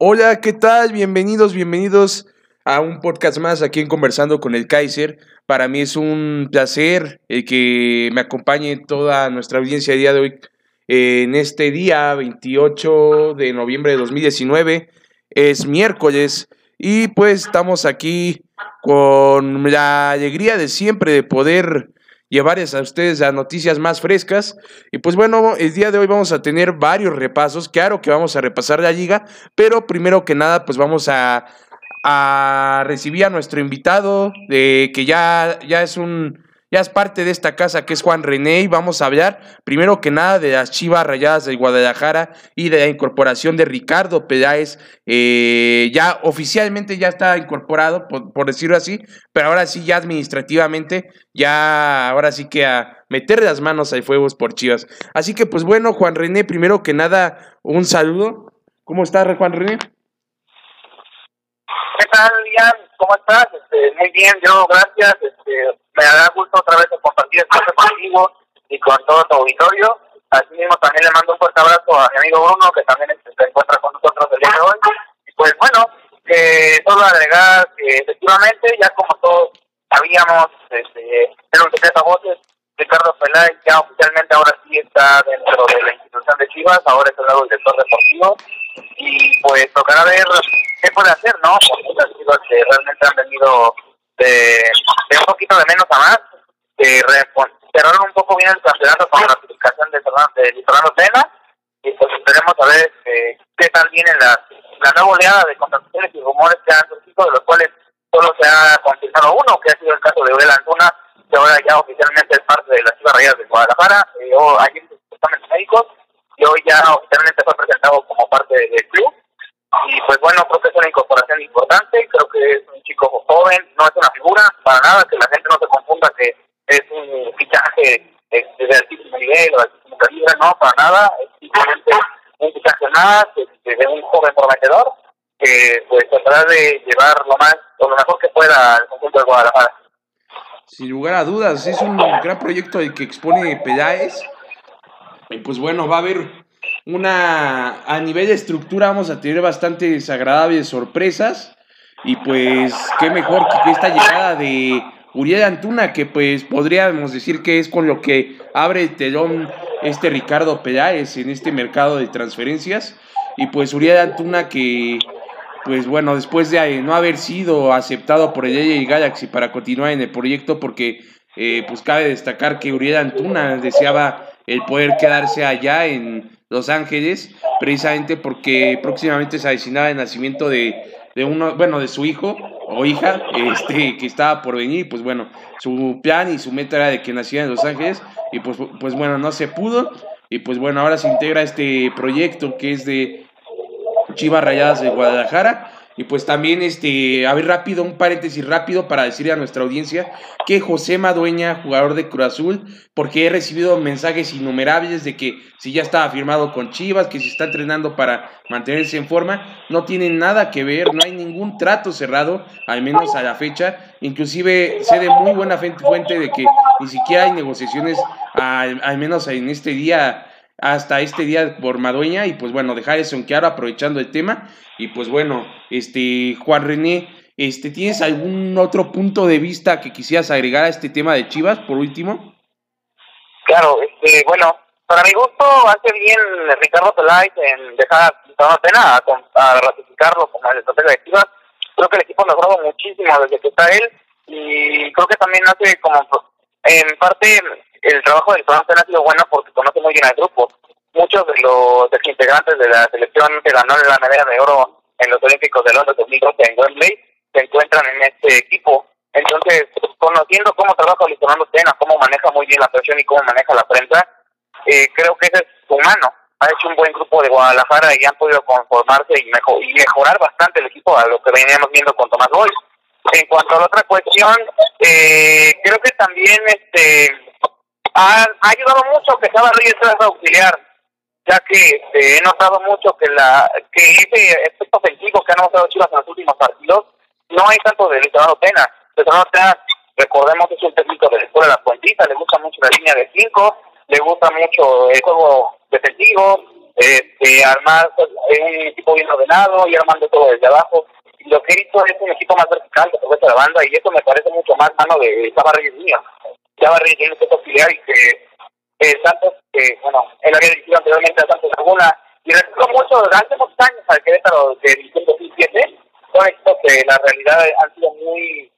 Hola, ¿qué tal? Bienvenidos, bienvenidos a un podcast más aquí en Conversando con el Kaiser. Para mí es un placer el que me acompañe toda nuestra audiencia el día de hoy en este día 28 de noviembre de 2019. Es miércoles y pues estamos aquí con la alegría de siempre de poder llevarles a ustedes las noticias más frescas. Y pues bueno, el día de hoy vamos a tener varios repasos. Claro que vamos a repasar la liga, pero primero que nada, pues vamos a, a recibir a nuestro invitado, de, que ya, ya es un ya es parte de esta casa que es Juan René y vamos a hablar primero que nada de las Chivas Rayadas de Guadalajara y de la incorporación de Ricardo Peláez. Eh, ya oficialmente ya está incorporado, por, decirlo así, pero ahora sí ya administrativamente, ya ahora sí que a meter las manos al fuego por Chivas. Así que pues bueno, Juan René, primero que nada, un saludo. ¿Cómo estás, Juan René? ¿Qué tal, Ian? ¿Cómo estás? Este, muy bien, yo, gracias. Este, me da gusto otra vez compartir espacio contigo y con todo tu auditorio. Asimismo, también le mando un fuerte abrazo a mi amigo Bruno, que también este, se encuentra con nosotros el día de hoy. Y pues bueno, eh, solo agregar que efectivamente, ya como todos sabíamos, este, en un secreto a voces, Ricardo Peláez ya oficialmente ahora sí está dentro de la institución de Chivas, ahora es el nuevo director deportivo y pues tocará ver qué puede hacer, ¿no? Porque muchas Chivas que realmente han venido de, un poquito de menos a más, de cerraron un poco bien el campeonato con la clasificación de de Fernando Tena y pues esperemos a ver eh, qué tal viene la, la nueva oleada de contrataciones y rumores que han surgido, de los cuales solo se ha confirmado uno, que ha sido el caso de Uriel Antuna, que ahora ya oficialmente es parte de las Chivas Rayadas de Guadalajara, eh, o ayer exámenes médicos, y hoy ya oficialmente fue presentado como parte del club. Y pues bueno, creo que es una incorporación importante, creo que es un no es una figura, para nada, que la gente no se confunda que es un fichaje de altísimo nivel o de no, para nada, es simplemente un fichaje más de un joven prometedor que pues tratará de llevar lo más o lo mejor que pueda al conjunto de Guadalajara. Sin lugar a dudas, es un gran proyecto el que expone Peláez. Y pues bueno, va a haber una. A nivel de estructura, vamos a tener bastantes agradables sorpresas. Y pues, qué mejor que esta llegada de Uriel Antuna, que pues podríamos decir que es con lo que abre el telón este Ricardo Peláez en este mercado de transferencias. Y pues Uriel Antuna que pues bueno, después de no haber sido aceptado por el LA Galaxy para continuar en el proyecto, porque eh, pues cabe destacar que Uriel Antuna deseaba el poder quedarse allá en Los Ángeles, precisamente porque próximamente se avecinaba el nacimiento de, de uno, bueno, de su hijo o hija, este, que estaba por venir, pues bueno, su plan y su meta era de que naciera en Los Ángeles, y pues, pues bueno, no se pudo, y pues bueno, ahora se integra este proyecto que es de Chivas Rayadas de Guadalajara. Y pues también, este, a ver rápido, un paréntesis rápido para decirle a nuestra audiencia que José Madueña, jugador de Cruz Azul, porque he recibido mensajes innumerables de que si ya estaba firmado con Chivas, que si está entrenando para mantenerse en forma, no tiene nada que ver, no hay ningún trato cerrado, al menos a la fecha. Inclusive sé de muy buena fuente de que ni siquiera hay negociaciones, al, al menos en este día hasta este día por Madueña y pues bueno, dejar eso en claro aprovechando el tema y pues bueno, este Juan René, este ¿tienes algún otro punto de vista que quisieras agregar a este tema de Chivas por último? Claro, este, bueno, para mi gusto hace bien Ricardo Peláez en dejar a pena a, ratificarlo como el estratega de Chivas. Creo que el equipo ha mejorado muchísimo desde que está él y creo que también hace como en parte el trabajo del programa ha sido bueno porque conoce muy bien al grupo. Muchos de los integrantes de la selección que ganó la medalla de oro en los Olímpicos de Londres 2012 en Wembley se encuentran en este equipo. Entonces, conociendo cómo trabaja Luis Fernando Tena, cómo maneja muy bien la presión y cómo maneja la prensa, eh, creo que ese es humano. Ha hecho un buen grupo de Guadalajara y han podido conformarse y, mejor, y mejorar bastante el equipo a lo que veníamos viendo con Tomás Boy. En cuanto a la otra cuestión, eh, creo que también este ha, ayudado mucho que Chava Reyes sea auxiliar, ya que este, he notado mucho que la que ese efecto ofensivo que han mostrado Chivas en los últimos partidos no hay tanto de Luciano Tena. Luciano Tena, recordemos, es un técnico de la escuela de la Puentita, le gusta mucho la línea de cinco, le gusta mucho el juego defensivo, este, armar pues, un equipo bien ordenado y armando todo desde abajo. Lo que he visto es un equipo más vertical que aprovecha la banda y eso me parece mucho más mano de Chava Reyes Niño. Reyes tiene que auxiliar y que eh, que bueno, él había dirigido anteriormente a Santos Laguna. Y recuerdo mucho durante muchos años al Querétaro de 2007 son equipos que la realidad han sido muy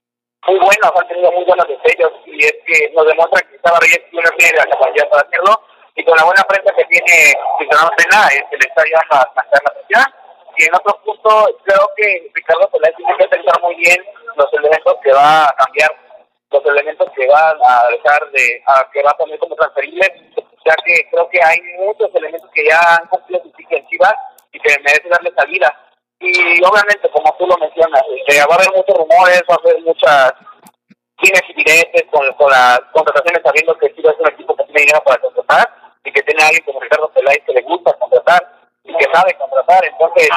muy buenos, han tenido muy buenos destellos. Y es que nos demuestra que Chava Reyes tiene la capacidad para hacerlo. Y con la buena prensa que tiene Cristiano Pena, eh, se le está ayudando a plantear la presión. Y en otro punto, creo que Ricardo Peláez tiene que pensar muy bien los elementos que va a cambiar, los elementos que va a dejar de, a, que va a poner como transferibles, ya que creo que hay muchos elementos que ya han cumplido su ciclo en Chivas y que merece darle salida. Y obviamente, como tú lo mencionas, este, va a haber muchos rumores, va a haber muchas fines y diretes con, con las contrataciones, sabiendo que Chivas es un equipo que tiene dinero para contratar y que tiene a alguien como Ricardo Peláez que le gusta contratar y que sabe contratar. Entonces,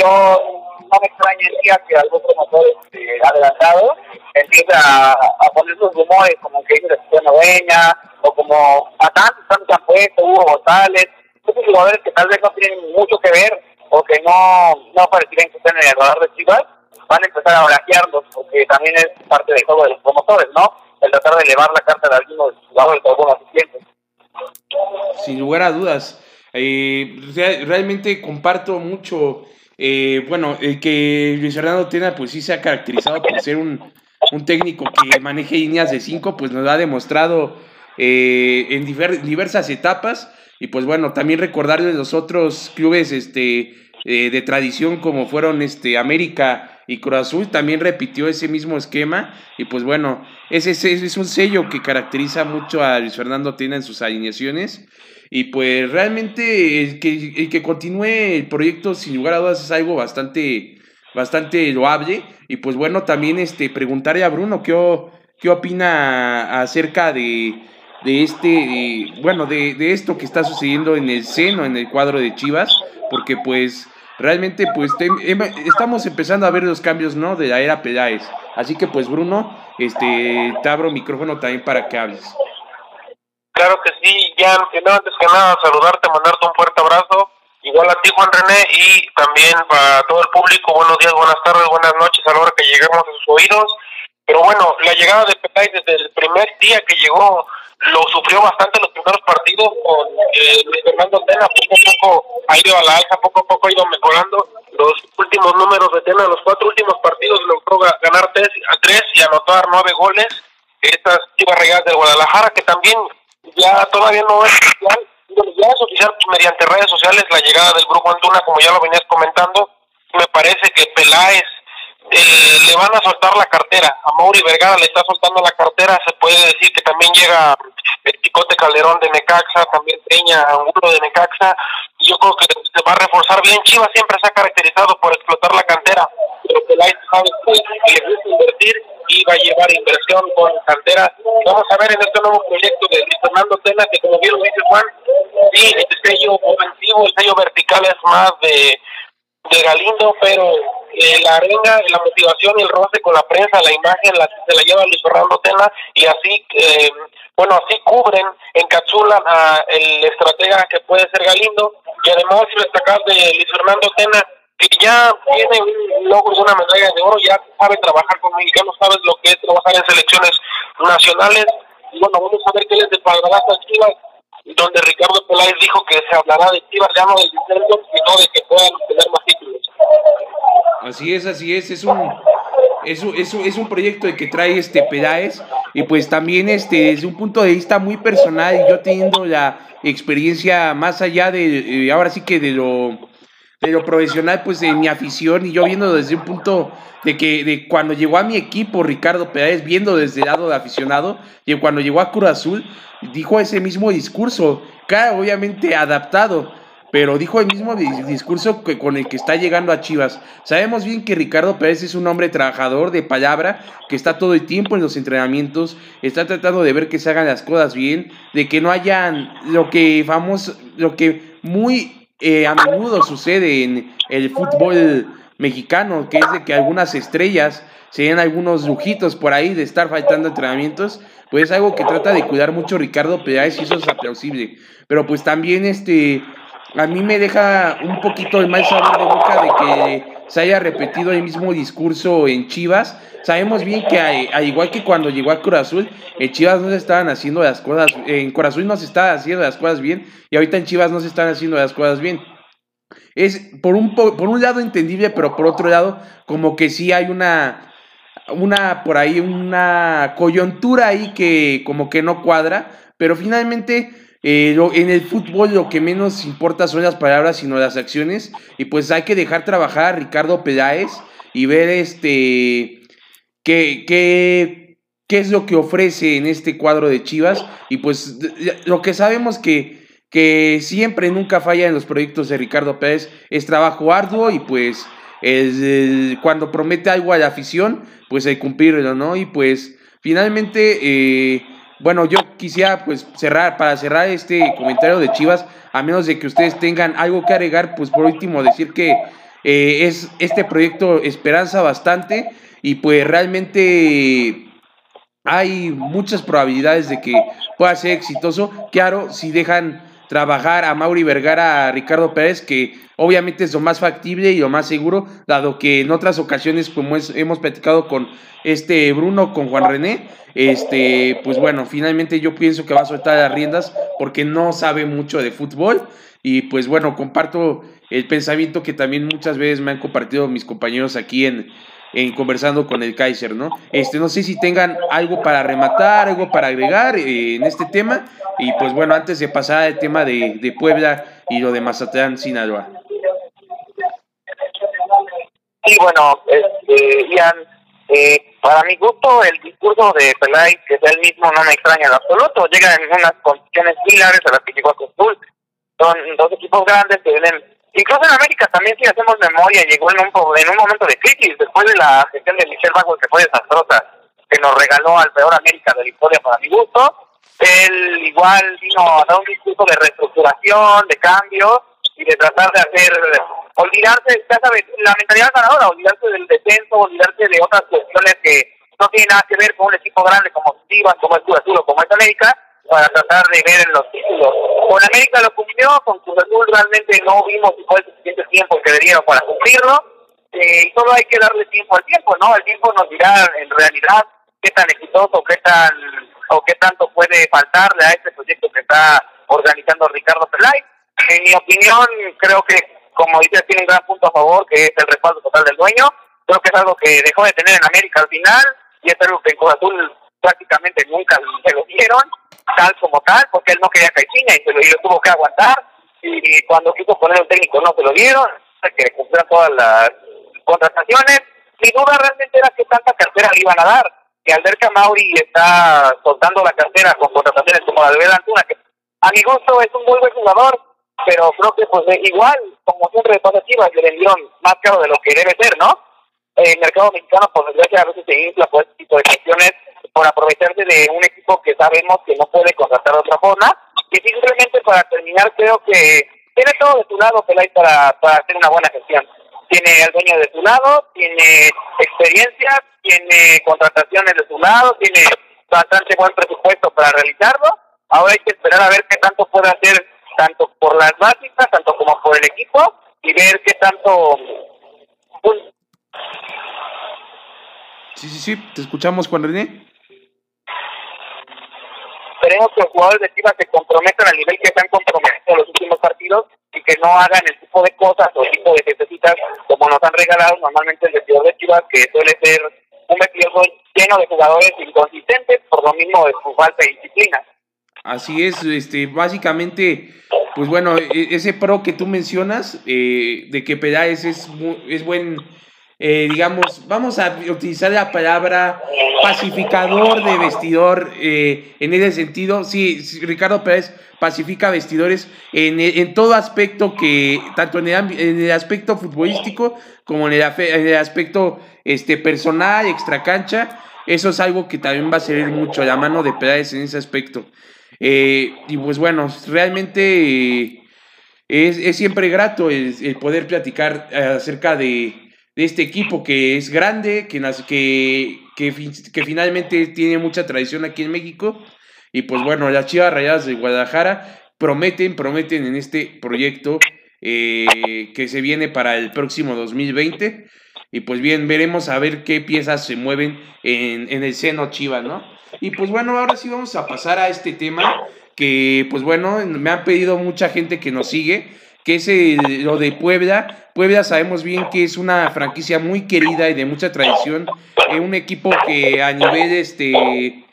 yo no me extrañaría que algún promotor este, adelantado empiece a, poner sus rumores, como que dice Cristiano Dueña, o como a tantos, tantos han puesto, Hugo González, esos jugadores que tal vez no tienen mucho que ver o que no, no aparecerían que estén en el radar de Chivas, van a empezar a barajearlos, porque también es parte del juego de los promotores, ¿no? El tratar de elevar la carta de algunos jugadores o algunos asistentes. Sin lugar a dudas. Eh, realmente comparto mucho, eh, bueno, el que Luis Fernando Tena pues sí se ha caracterizado por ser un, técnico que maneje líneas de 5, pues nos lo ha demostrado eh, en diversas etapas. Y pues bueno, también recordar de los otros clubes este, de tradición como fueron este, América y Cruz Azul, también repitió ese mismo esquema. Y pues bueno, ese, ese es un sello que caracteriza mucho a Luis Fernando Tena en sus alineaciones. Y pues realmente el que, que continúe el proyecto sin lugar a dudas es algo bastante, bastante loable. Y pues bueno, también este, preguntarle a Bruno qué, qué opina acerca de, de este, bueno, de, de, esto que está sucediendo en el seno, en el cuadro de Chivas, porque pues realmente pues estamos empezando a ver los cambios, ¿no? De la era Peláez. Así que pues Bruno, este, te abro micrófono también para que hables. Claro que sí, ya antes que nada saludarte, mandarte un fuerte abrazo, igual a ti Juan René y también para todo el público, buenos días, buenas tardes, buenas noches a la hora que lleguemos a sus oídos. Pero bueno, la llegada de Petay desde el primer día que llegó lo sufrió bastante los primeros partidos con eh, Fernando Tena, poco a poco ha ido a la alza, poco a poco ha ido mejorando los últimos números de Tena, los cuatro últimos partidos logró ganar tres, a tres y anotar nueve goles. Estas chivas regadas del Guadalajara, que también ya todavía no es oficial, ya es oficial mediante redes sociales la llegada del Grupo Antuna, como ya lo venías comentando. Me parece que Peláez eh, le van a soltar la cartera. A Mauri Vergara le está soltando la cartera. Se puede decir que también llega el Picote Calderón de Necaxa, también Peña Angulo de Necaxa. Yo creo que se va a reforzar bien. Chivas siempre se ha caracterizado por explotar la cantera, pero Peláez sabe que le gusta invertir y va a llevar inversión con cantera. Vamos a ver en este nuevo proyecto de Fernando Tena, que como bien lo dice Juan, sí, el sello ofensivo, el sello vertical es más de, de Galindo, pero eh, la arenga, la motivación y el roce con la prensa, la imagen la, se la lleva Luis Fernando Tena y así, eh, bueno, así cubren, encapsulan a el estratega que puede ser Galindo y además destacar de Luis Fernando Tena que ya tiene un logro de una medalla de oro, ya sabe trabajar con mexicanos, sabes lo que es trabajar en selecciones nacionales. Y bueno, vamos a ver qué les deparará a Chivas, donde Ricardo Peláez dijo que se hablará de Chivas ya no del descenso, sino de que puedan obtener más títulos. Así es, así es, es un, es un, es un, proyecto de que trae este Peláez y pues también este, desde un punto de vista muy personal, yo teniendo la experiencia más allá de, eh, ahora sí que de lo de lo profesional, pues de mi afición y yo viendo desde un punto de que de cuando llegó a mi equipo Ricardo Pérez, viendo desde el lado de aficionado, y cuando llegó a Cruz Azul, dijo ese mismo discurso, claro, obviamente adaptado, pero dijo el mismo discurso que con el que está llegando a Chivas. Sabemos bien que Ricardo Pérez es un hombre trabajador de palabra, que está todo el tiempo en los entrenamientos, está tratando de ver que se hagan las cosas bien, de que no hayan lo que famoso, lo que muy eh, a menudo sucede en el fútbol mexicano, que es de que algunas estrellas se den algunos lujitos por ahí de estar faltando entrenamientos, pues es algo que trata de cuidar mucho Ricardo Peláez y eso es aplausible. Pero pues también este a mí me deja un poquito de mal sabor de boca de que se haya repetido el mismo discurso en Chivas. Sabemos bien que, al igual que cuando llegó a Cruz Azul, en Chivas no se estaban haciendo las cosas, en Cruz Azul no se estaban haciendo las cosas bien, y ahorita en Chivas no se están haciendo las cosas bien. Es por un, por un lado entendible, pero por otro lado, como que sí hay una, una, por ahí, una coyuntura ahí que como que no cuadra, pero finalmente eh, en el fútbol lo que menos importa son las palabras, sino las acciones. Y pues hay que dejar trabajar a Ricardo Peláez y ver este qué, qué, qué es lo que ofrece en este cuadro de Chivas. Y pues lo que sabemos que, que siempre, nunca falla en los proyectos de Ricardo Pérez es trabajo arduo y pues cuando promete algo a la afición, pues hay cumplirlo, ¿no? Y pues finalmente... Eh, bueno, yo quisiera pues cerrar, para cerrar este comentario de Chivas, a menos de que ustedes tengan algo que agregar, pues por último decir que eh, es este proyecto esperanza bastante y pues realmente hay muchas probabilidades de que pueda ser exitoso. Claro, si dejan trabajar a Mauri Vergara, a Ricardo Pérez, que obviamente es lo más factible y lo más seguro, dado que en otras ocasiones, como hemos platicado con este Bruno, con Juan René, este, pues bueno, finalmente yo pienso que va a soltar las riendas porque no sabe mucho de fútbol. Y pues bueno, comparto el pensamiento que también muchas veces me han compartido mis compañeros aquí en, en conversando con el Kaiser, ¿no? Este, no sé si tengan algo para rematar, algo para agregar eh, en este tema. Y pues bueno, antes de pasar al tema de, de Puebla y lo de Mazatlán, Sinaloa. Sí, bueno, este, Ian, eh, para mi gusto, el discurso de Pelay, que es el mismo, no me extraña en absoluto. Llega en unas condiciones similares a las que llegó a Costul. Son dos equipos grandes que vienen Incluso en América también, si hacemos memoria, llegó en un, en un momento de crisis, después de la gestión de Michel Bajo, que fue desastrosa, que nos regaló al peor América de la historia para mi gusto. Él igual vino a dar un discurso de reestructuración, de cambio y de tratar de hacer, olvidarse, ya sabes, la mentalidad ganadora, olvidarse del descenso, olvidarse de otras cuestiones que no tienen nada que ver con un equipo grande como Chivas, como el Cruz Azul o como es América, para tratar de ver en los títulos. Con América lo cumplió, con Cruz Azul realmente no vimos si fue el suficiente tiempo que debería para cumplirlo. Eh, solo hay que darle tiempo al tiempo, ¿no? El tiempo nos dirá en realidad qué tan exitoso, qué tan o qué tanto puede faltarle a este proyecto que está organizando Ricardo Pelay. En mi opinión, creo que, como dices, tiene un gran punto a favor, que es el respaldo total del dueño. Creo que es algo que dejó de tener en América al final y es algo que en Cruz prácticamente nunca se lo dieron tal como tal, porque él no quería Caixinha y se lo, y tuvo que aguantar. Y, cuando quiso poner un técnico no se lo dieron, que cumplieran todas las contrataciones. Mi duda realmente era que tanta cartera le iban a dar. Que Mauri está soltando la cartera con contrataciones como la de Belantuna, que a mi gusto es un muy buen jugador, pero creo que pues igual, como siempre pasa Chivas, le vendieron más caro de lo que debe ser, ¿no? El mercado mexicano, por desgracia, a veces se infla por este tipo de cuestiones por aprovecharse de un equipo que sabemos que no puede contratar de otra forma. Y simplemente para terminar, creo que tiene todo de su lado Pelay para, para hacer una buena gestión. Tiene al dueño de su lado, tiene experiencia, tiene contrataciones de su lado, tiene bastante buen presupuesto para realizarlo. Ahora hay que esperar a ver qué tanto puede hacer, tanto por las básicas, tanto como por el equipo, y ver qué tanto. Sí, sí, sí, te escuchamos, Juan René esperemos que los jugadores de Chivas se comprometan al nivel que se han comprometido en los últimos partidos y que no hagan el tipo de cosas o el tipo de necesitas como nos han regalado normalmente el vestidor de Chivas, que suele ser un vestidor lleno de jugadores inconsistentes por lo mismo de su falta de disciplina. Así es, este, básicamente, pues bueno, e, ese pro que tú mencionas, eh, de que Peláez es, es buen eh, digamos, vamos a utilizar la palabra pacificador de vestidor eh, en ese sentido. Sí, Ricardo Pérez pacifica vestidores en, en todo aspecto que, tanto en el, en el aspecto futbolístico como en el, en el, aspecto este, personal, extracancha. Eso es algo que también va a servir mucho la mano de Pérez en ese aspecto. Eh, y pues bueno, realmente es, es, siempre grato el poder platicar acerca de, de este equipo que es grande, que, que, que, que, finalmente tiene mucha tradición aquí en México. Y pues bueno, las Chivas Rayadas de Guadalajara, prometen, prometen en este proyecto eh, que se viene para el próximo 2020. Y pues bien, veremos a ver qué piezas se mueven en, en el seno Chivas, ¿no? Y pues bueno, ahora sí vamos a pasar a este tema que pues bueno, me han pedido mucha gente que nos sigue, que es lo de Puebla. Puebla sabemos bien que es una franquicia muy querida y de mucha tradición, es un equipo que a nivel este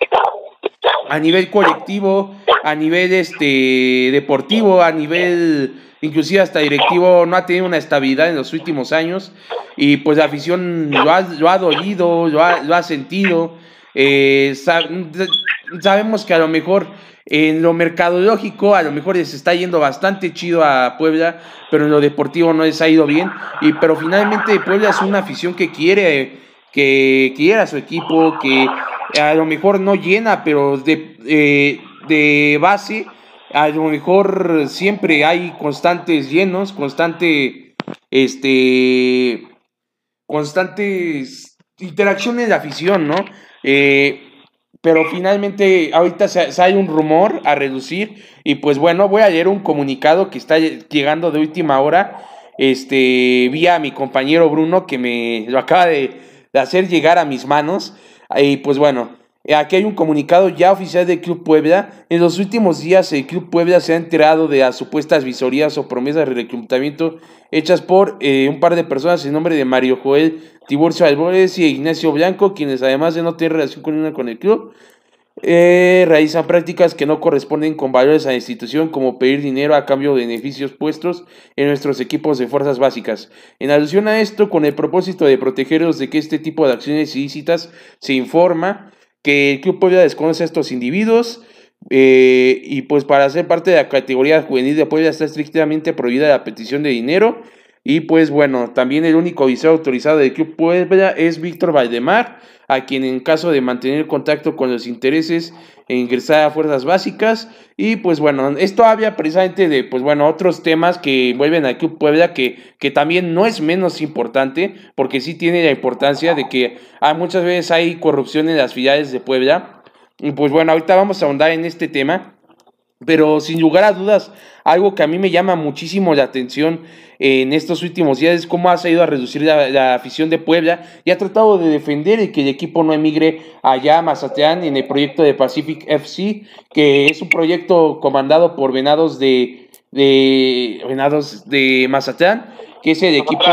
a nivel colectivo, a nivel este deportivo, a nivel inclusive hasta directivo no ha tenido una estabilidad en los últimos años y pues la afición lo ha, lo ha dolido, lo ha, lo ha sentido. Eh, sabemos que a lo mejor en lo mercadológico, a lo mejor les está yendo bastante chido a Puebla, pero en lo deportivo no les ha ido bien. Y, pero finalmente Puebla es una afición que quiere, que quiere a su equipo, que a lo mejor no llena, pero de, eh, de base, a lo mejor siempre hay constantes llenos, constante, este, constantes interacciones de afición, ¿no? Eh, pero finalmente ahorita se, hay un rumor a reducir y pues bueno, voy a leer un comunicado que está llegando de última hora, este, vía mi compañero Bruno que me lo acaba de, hacer llegar a mis manos y pues bueno, Aquí hay un comunicado ya oficial del Club Puebla. En los últimos días el Club Puebla se ha enterado de las supuestas visorías o promesas de reclutamiento hechas por eh, un par de personas en nombre de Mario Joel Tiburcio Álvarez y Ignacio Blanco, quienes además de no tener relación con, con el club, eh, realizan prácticas que no corresponden con valores a la institución, como pedir dinero a cambio de beneficios puestos en nuestros equipos de fuerzas básicas. En alusión a esto, con el propósito de protegerlos de que este tipo de acciones ilícitas, se informa que el Club Puebla desconoce a estos individuos. Eh, y pues para ser parte de la categoría juvenil de Puebla está estrictamente prohibida la petición de dinero y pues bueno, también el único visor autorizado del Club Puebla es Víctor Valdemar, a quien en caso de mantener contacto con los intereses e ingresar a fuerzas básicas. Y pues bueno, esto había precisamente de pues bueno, otros temas que envuelven al Club Puebla que, que también no es menos importante, porque sí tiene la importancia de que hay, muchas veces hay corrupción en las filiales de Puebla. Y pues bueno, ahorita vamos a ahondar en este tema. Pero sin lugar a dudas, algo que a mí me llama muchísimo la atención en estos últimos días es cómo ha ido a reducir la, afición de Puebla y ha tratado de defender el que el equipo no emigre allá a Mazatlán en el proyecto de Pacific FC, que es un proyecto comandado por Venados de, de Venados de Mazatlán, que es el equipo...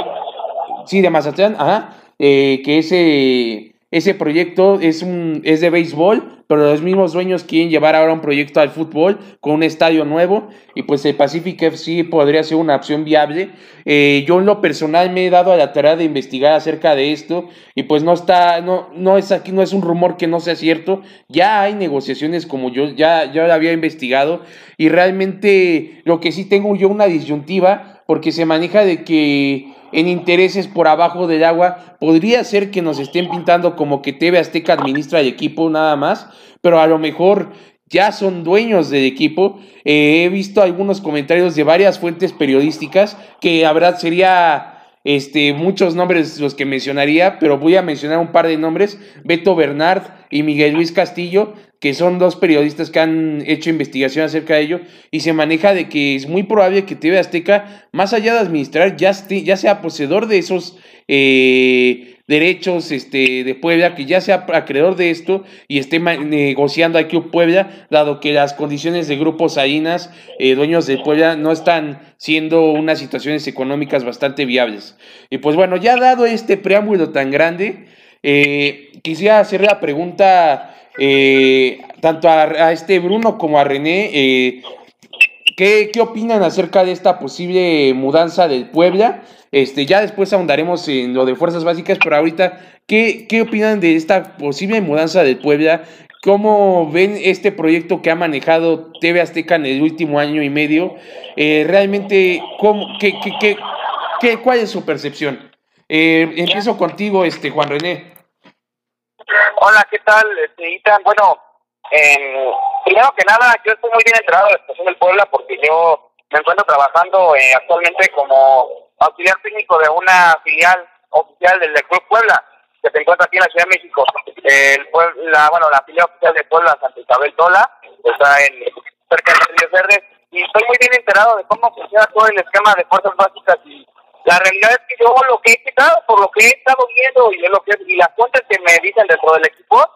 Sí, de Mazatlán, ajá, eh, que ese, ese proyecto es, un, es de béisbol, pero los mismos dueños quieren llevar ahora un proyecto al fútbol con un estadio nuevo y pues el Pacific FC podría ser una opción viable. Eh, yo en lo personal me he dado a la tarea de investigar acerca de esto y pues no está, no, no es aquí, no es un rumor que no sea cierto, ya hay negociaciones como yo ya, ya lo había investigado y realmente lo que sí tengo yo una disyuntiva porque se maneja de que en intereses por abajo del agua. Podría ser que nos estén pintando como que TV Azteca administra el equipo nada más, pero a lo mejor ya son dueños del equipo. Eh, he visto algunos comentarios de varias fuentes periodísticas que la verdad sería este, muchos nombres los que mencionaría, pero voy a mencionar un par de nombres, Beto Bernard y Miguel Luis Castillo, que son dos periodistas que han hecho investigación acerca de ello, y se maneja de que es muy probable que TV Azteca, más allá de administrar, ya, sea poseedor de esos eh, derechos este, de Puebla, que ya sea acreedor de esto y esté negociando aquí Puebla, dado que las condiciones de grupos Salinas, eh, dueños de Puebla, no están siendo unas situaciones económicas bastante viables. Y pues bueno, ya dado este preámbulo tan grande, eh, quisiera hacer la pregunta eh, tanto a, este Bruno como a René. Eh, ¿qué, ¿Qué opinan acerca de esta posible mudanza del Puebla? Este, ya después ahondaremos en lo de fuerzas básicas, pero ahorita, ¿qué, ¿qué opinan de esta posible mudanza del Puebla? ¿Cómo ven este proyecto que ha manejado TV Azteca en el último año y medio? Eh, realmente, ¿cómo, qué, qué, qué, ¿cuál es su percepción? Empiezo contigo, este, Juan René. Hola, ¿qué tal, este, Bueno, eh, primero que nada, yo estoy muy bien enterado de la situación del Puebla porque yo me encuentro trabajando eh, actualmente como auxiliar técnico de una filial oficial del Club Puebla que se encuentra aquí en la Ciudad de México. El, bueno, la filial oficial de Puebla, Santa Isabel Tola, está en cerca de Ríos Verdes. y estoy muy bien enterado de cómo funciona todo el esquema de fuerzas básicas y la realidad es que yo lo que he quitado, por lo que he estado viendo y lo que y las fuentes que me dicen dentro del equipo,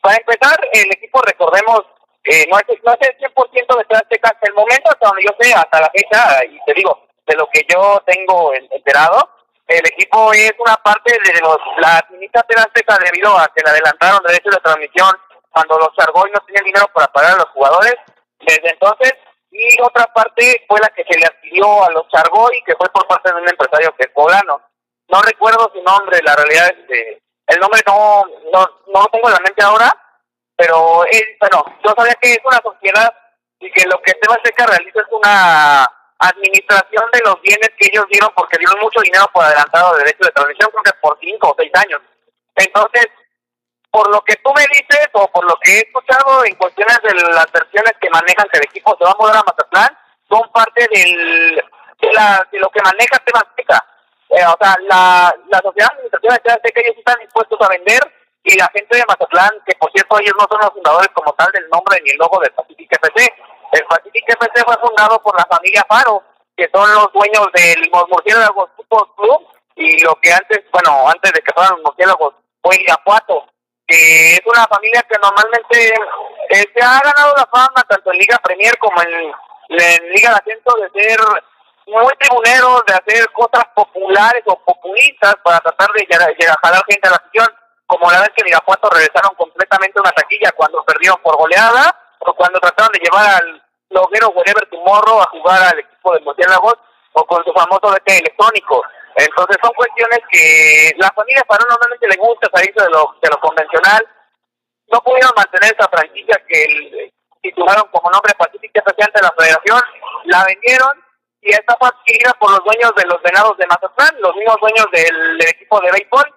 para empezar, el equipo, recordemos, eh, no, es, no es el 100% de todas hasta el momento, hasta donde yo sé, hasta la fecha, y te digo, de lo que yo tengo enterado, el equipo es una parte de los, la administración azteca debido a que le adelantaron derechos de transmisión cuando los Chargoy no tenían dinero para pagar a los jugadores. Desde entonces, y otra parte fue la que se le adquirió a los Chargoy, que fue por parte de un empresario que es poblano. No recuerdo su nombre, la realidad es que el nombre no, no, no lo tengo en la mente ahora, pero él, bueno, yo sabía que es una sociedad y que lo que Tema Azteca realiza es una administración de los bienes que ellos dieron porque dieron mucho dinero por adelantado de derecho de transmisión, creo que por cinco o seis años. Entonces, por lo que tú me dices o por lo que he escuchado en cuestiones de las versiones que manejan que el equipo se va a mudar a Mazatlán, son parte del, de, la, de lo que maneja Tema eh, o sea, la, la sociedad administrativa de que ellos están dispuestos a vender y la gente de Mazatlán, que por cierto ellos no son los fundadores como tal del nombre ni el logo del Pacific FC, el Pacific FC fue fundado por la familia Faro, que son los dueños del Murciélagos Fútbol Club y lo que antes, bueno, antes de que fueran los Murciélagos fue Irapuato, que es una familia que normalmente eh, se ha ganado la fama tanto en Liga Premier como en, Liga de Ascenso de ser muy tribuneros, de hacer cosas populares o populistas para tratar de llegar, a jalar gente a la afición, como la vez que en Irapuato regresaron completamente una taquilla cuando perdieron por goleada o cuando trataron de llevar al loguero Wherever Tomorrow a jugar al equipo de Murciélagos o con su famoso DT electrónico. Entonces son cuestiones que la familia para normalmente le gusta salirse de lo, de lo convencional. No pudieron mantener esa franquicia que titularon como nombre Pacífica presidente de la federación, la vendieron y esta fue adquirida por los dueños de los venados de Mazatlán, los mismos dueños del, del equipo de béisbol.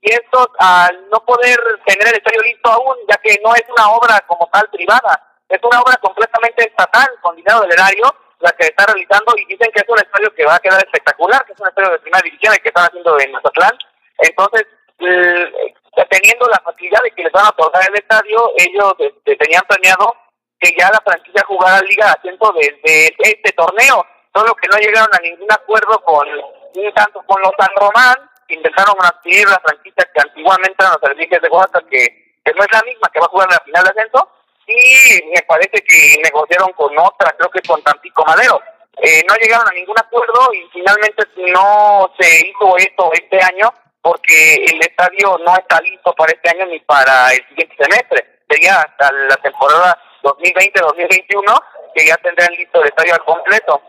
Y estos, al no poder tener el estadio listo aún, ya que no es una obra como tal privada, es una obra completamente estatal, con dinero del erario, la que está realizando, y dicen que es un estadio que va a quedar espectacular, que es un estadio de primera división, el que están haciendo en Mazatlán. Entonces, eh, teniendo la facilidad de que les van a otorgar el estadio, ellos este, tenían planeado que ya la franquicia jugara Liga de Ascenso desde este torneo, solo que no llegaron a ningún acuerdo con, ni tanto con los San Román, intentaron adquirir la franquicia que antiguamente eran los servicios de Oaxaca, que, que no es la misma que va a jugar en la final de ascenso, y me parece que negociaron con otra, creo que con Tampico Madero. Eh, no llegaron a ningún acuerdo y finalmente no se hizo esto este año porque el estadio no está listo para este año ni para el siguiente semestre. Sería hasta la temporada 2020-2021 que ya tendrán listo el estadio al completo.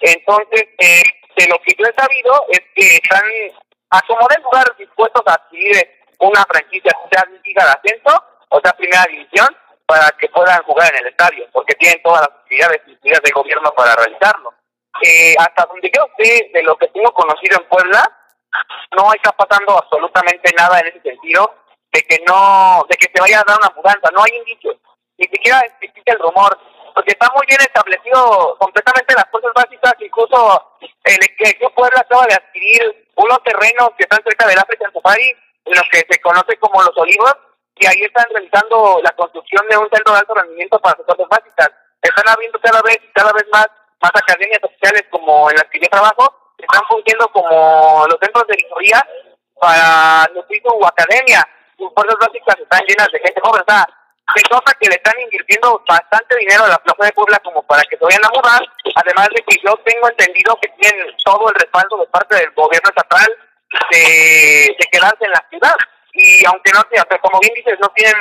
Entonces, eh, de lo que yo he sabido es que están a como de lugar dispuestos a adquirir una franquicia, sea Liga de Ascenso o sea Primera División, para que puedan jugar en el estadio, porque tienen todas las actividades y del gobierno para realizarlo. Eh, hasta donde yo sé, de lo que tengo conocido en Puebla, no está pasando absolutamente nada en ese sentido de que no, de que se vaya a dar una mudanza, no hay indicios, ni siquiera existe el rumor, porque está muy bien establecido completamente las cosas básicas, incluso el que Puebla acaba de adquirir unos terrenos que están cerca del África Safari, en lo que se conoce como los olivos, y ahí están realizando la construcción de un centro de alto rendimiento para sus básicas. Están abriendo cada vez cada vez más más academias oficiales como en las que yo trabajo, están fungiendo como los centros de visoría para nutrir su academia. Sus fuerzas básicas están llenas de gente joven. O sea, se nota que le están invirtiendo bastante dinero a la Plaza de Puebla como para que se vayan a mudar. Además de que yo tengo entendido que tienen todo el respaldo de parte del gobierno estatal de quedarse en la ciudad y aunque no sea, pero como bien dices, no tienen,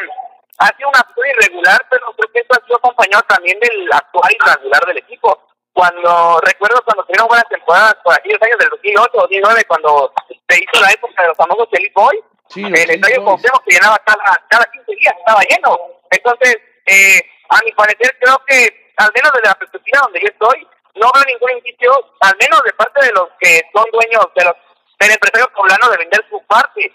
ha sido una acción irregular, pero creo que esto ha sido acompañado también del actual irregular del equipo. Cuando, recuerdo cuando tuvieron buenas temporadas por aquellos años del 2008 o 2009, cuando se hizo la época de los famosos Elite Boys, el estadio Cuauhtémoc que llenaba cada, cada 15 días, estaba lleno. Entonces, eh, a mi parecer, creo que, al menos desde la perspectiva donde yo estoy, no veo ningún indicio, al menos de parte de los que son dueños de los del empresario poblano de vender su parte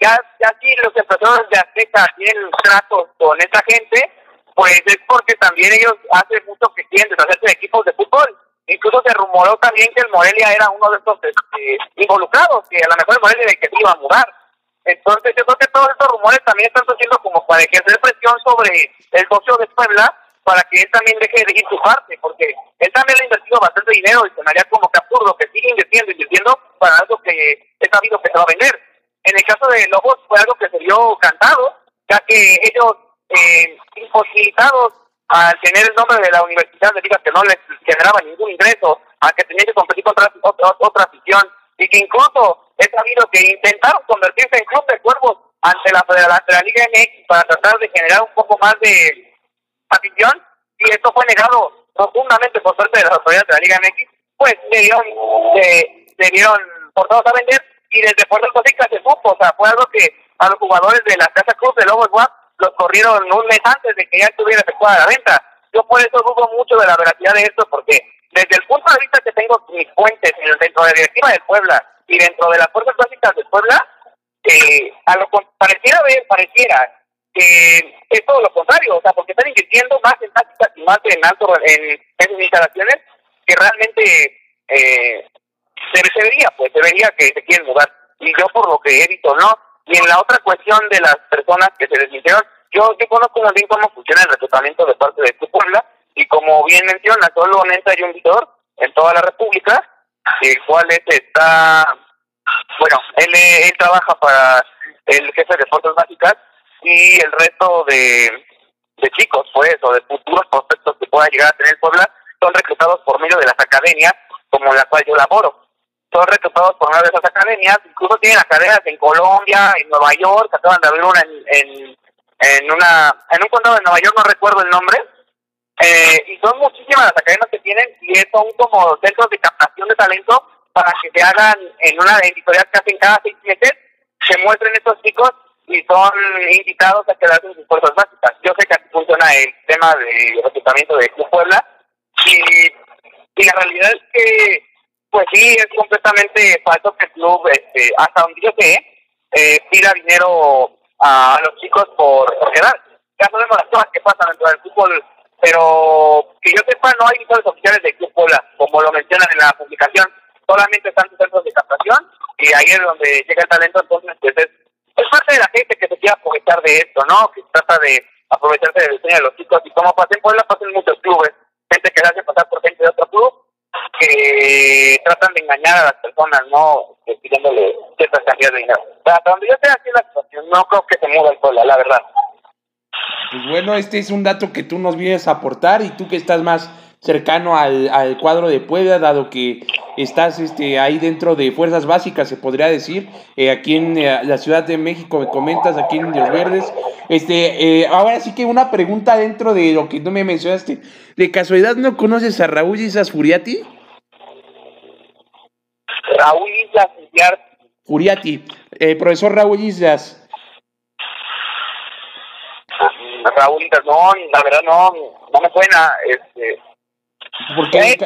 ya, ya si los empresarios de Azteca tienen tratos con esta gente, pues es porque también ellos hace mucho que quieren deshacerse de equipos de fútbol. Incluso se rumoró también que el Morelia era uno de estos este, involucrados, que a lo mejor el Morelia el que se iba a mudar. Entonces yo creo que todos estos rumores también están haciendo como para ejercer presión sobre el socio de Puebla para que él también deje de ir su parte, porque él también le ha invertido bastante dinero y haría como que absurdo que sigue invirtiendo, invirtiendo para algo que es sabido que se va a vender. En el caso de Lobos fue algo que se vio cantado, ya que ellos, eh, imposibilitados al tener el nombre de la universidad de Liga que no les generaba ningún ingreso, a que tenían que competir contra otra, otra afición, y que incluso es sabido que intentaron convertirse en club de cuervos ante la, ante la Liga MX para tratar de generar un poco más de afición, y esto fue negado profundamente por parte de las autoridades de la Liga MX, pues se dieron, se, dieron por todos a vender y desde Puerto Rico se supo, o sea, fue algo que a los jugadores de la Casa Cruz de Lobos WAP los corrieron un mes antes de que ya estuviera efectuada la venta. Yo por eso dudo mucho de la veracidad de esto, porque desde el punto de vista que tengo mis fuentes dentro de la directiva del Puebla y dentro de las fuerzas básicas del Puebla, eh, a lo pareciera ver, pareciera que es todo lo contrario, o sea, porque están invirtiendo más en tácticas y más en alto en, en instalaciones que realmente eh, se, debería, pues debería que se quieren mudar. Y yo por lo que he visto, no. Y en la otra cuestión de las personas que se desmintieron, yo, yo conozco muy bien cómo funciona el reclutamiento de parte de tu Puebla, y como bien menciona, solamente hay un visor en toda la República, el cual está, bueno, él, él trabaja para el jefe de fuerzas básicas y el resto de, de chicos, pues, o de futuros prospectos que pueda llegar a tener Puebla, son reclutados por medio de las academias, como la cual yo laboro. Son reclutados por una de esas academias, incluso tienen academias en Colombia, en Nueva York, acaban de abrir una en, en, en, una, en un condado de Nueva York, no recuerdo el nombre, eh, y son muchísimas las academias que tienen y son como centros de captación de talento para que se hagan en una editorial que hacen cada seis meses, se muestren estos chicos y son invitados a quedarse en sus fuerzas básicas. Yo sé que así funciona el tema de reclutamiento de Puebla y, y la realidad es que, pues sí, es completamente falso que el club, este, hasta donde yo sé, eh, pida dinero a, los chicos por, quedar. Ya sabemos las cosas que pasan dentro del fútbol, pero que yo sepa, no hay visores oficiales de Club Puebla, como lo mencionan en la publicación. Solamente están sus centros de captación y ahí es donde llega el talento, entonces pues es parte de la gente que se quiere aprovechar de esto, ¿no? Que trata de aprovecharse del diseño de los chicos. Y como pasa en Puebla, pasa en muchos clubes. Gente que le hace pasar por gente de otro club, que tratan de engañar a las personas, ¿no? Pidiéndole ciertas cantidades de dinero. Sea, hasta donde yo sé aquí la situación, no creo que se mueva el Puebla, la verdad. Pues bueno, este es un dato que tú nos vienes a aportar y tú que estás más cercano al, al, cuadro de Puebla, dado que estás este, ahí dentro de fuerzas básicas, se podría decir, eh, aquí en eh, la Ciudad de México, me comentas, aquí en Indios Verdes. Este, eh, ahora sí que una pregunta dentro de lo que tú me mencionaste. ¿De casualidad no conoces a Raúl Isas Furiati? Raúl Islas Furiati. el profesor Raúl Islas. Raúl Islas, no, la verdad no, no me suena, este porque eh,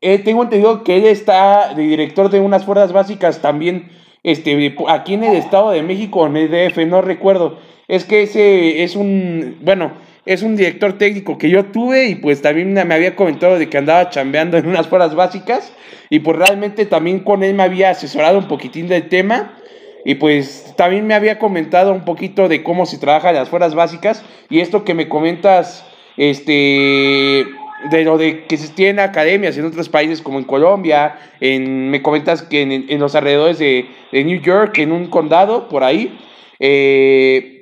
eh, tengo entendido que él está de director de unas fuerzas básicas también, este, aquí en el Estado de México, en el DF, no recuerdo. Es que ese es un, bueno, es un director técnico que yo tuve y pues también me había comentado de que andaba chambeando en unas fuerzas básicas y pues realmente también con él me había asesorado un poquitín del tema y pues también me había comentado un poquito de cómo se trabaja las fuerzas básicas y esto que me comentas, este de lo de que se tienen academias en otros países como en Colombia, en, me comentas que en, los alrededores de, New York, en un condado, por ahí. Eh,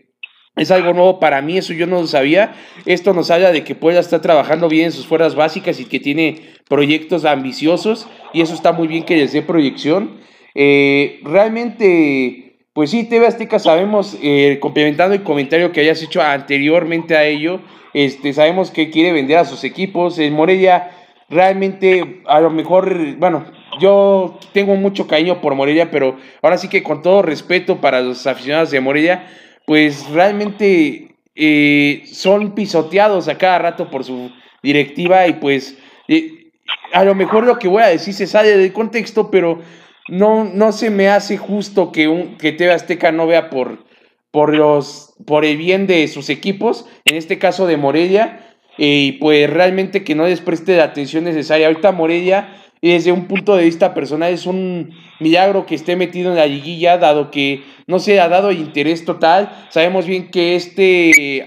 es algo nuevo para mí, eso yo no lo sabía. Esto nos habla de que Puebla está trabajando bien en sus fuerzas básicas y que tiene proyectos ambiciosos y eso está muy bien que les dé proyección. Eh, realmente, pues sí, TV Azteca sabemos, eh, complementando el comentario que hayas hecho anteriormente a ello, este, sabemos que quiere vender a sus equipos. En Morelia, realmente, a lo mejor, bueno, yo tengo mucho cariño por Morelia, pero ahora sí que con todo respeto para los aficionados de Morelia, pues realmente eh, son pisoteados a cada rato por su directiva y pues eh, a lo mejor lo que voy a decir se sale del contexto, pero no, no se me hace justo que, un, que TV Azteca no vea por, por, los, por el bien de sus equipos, en este caso de Morelia, y pues realmente que no les preste la atención necesaria. Ahorita Morelia, desde un punto de vista personal, es un milagro que esté metido en la liguilla, dado que no se ha dado interés total. Sabemos bien que este,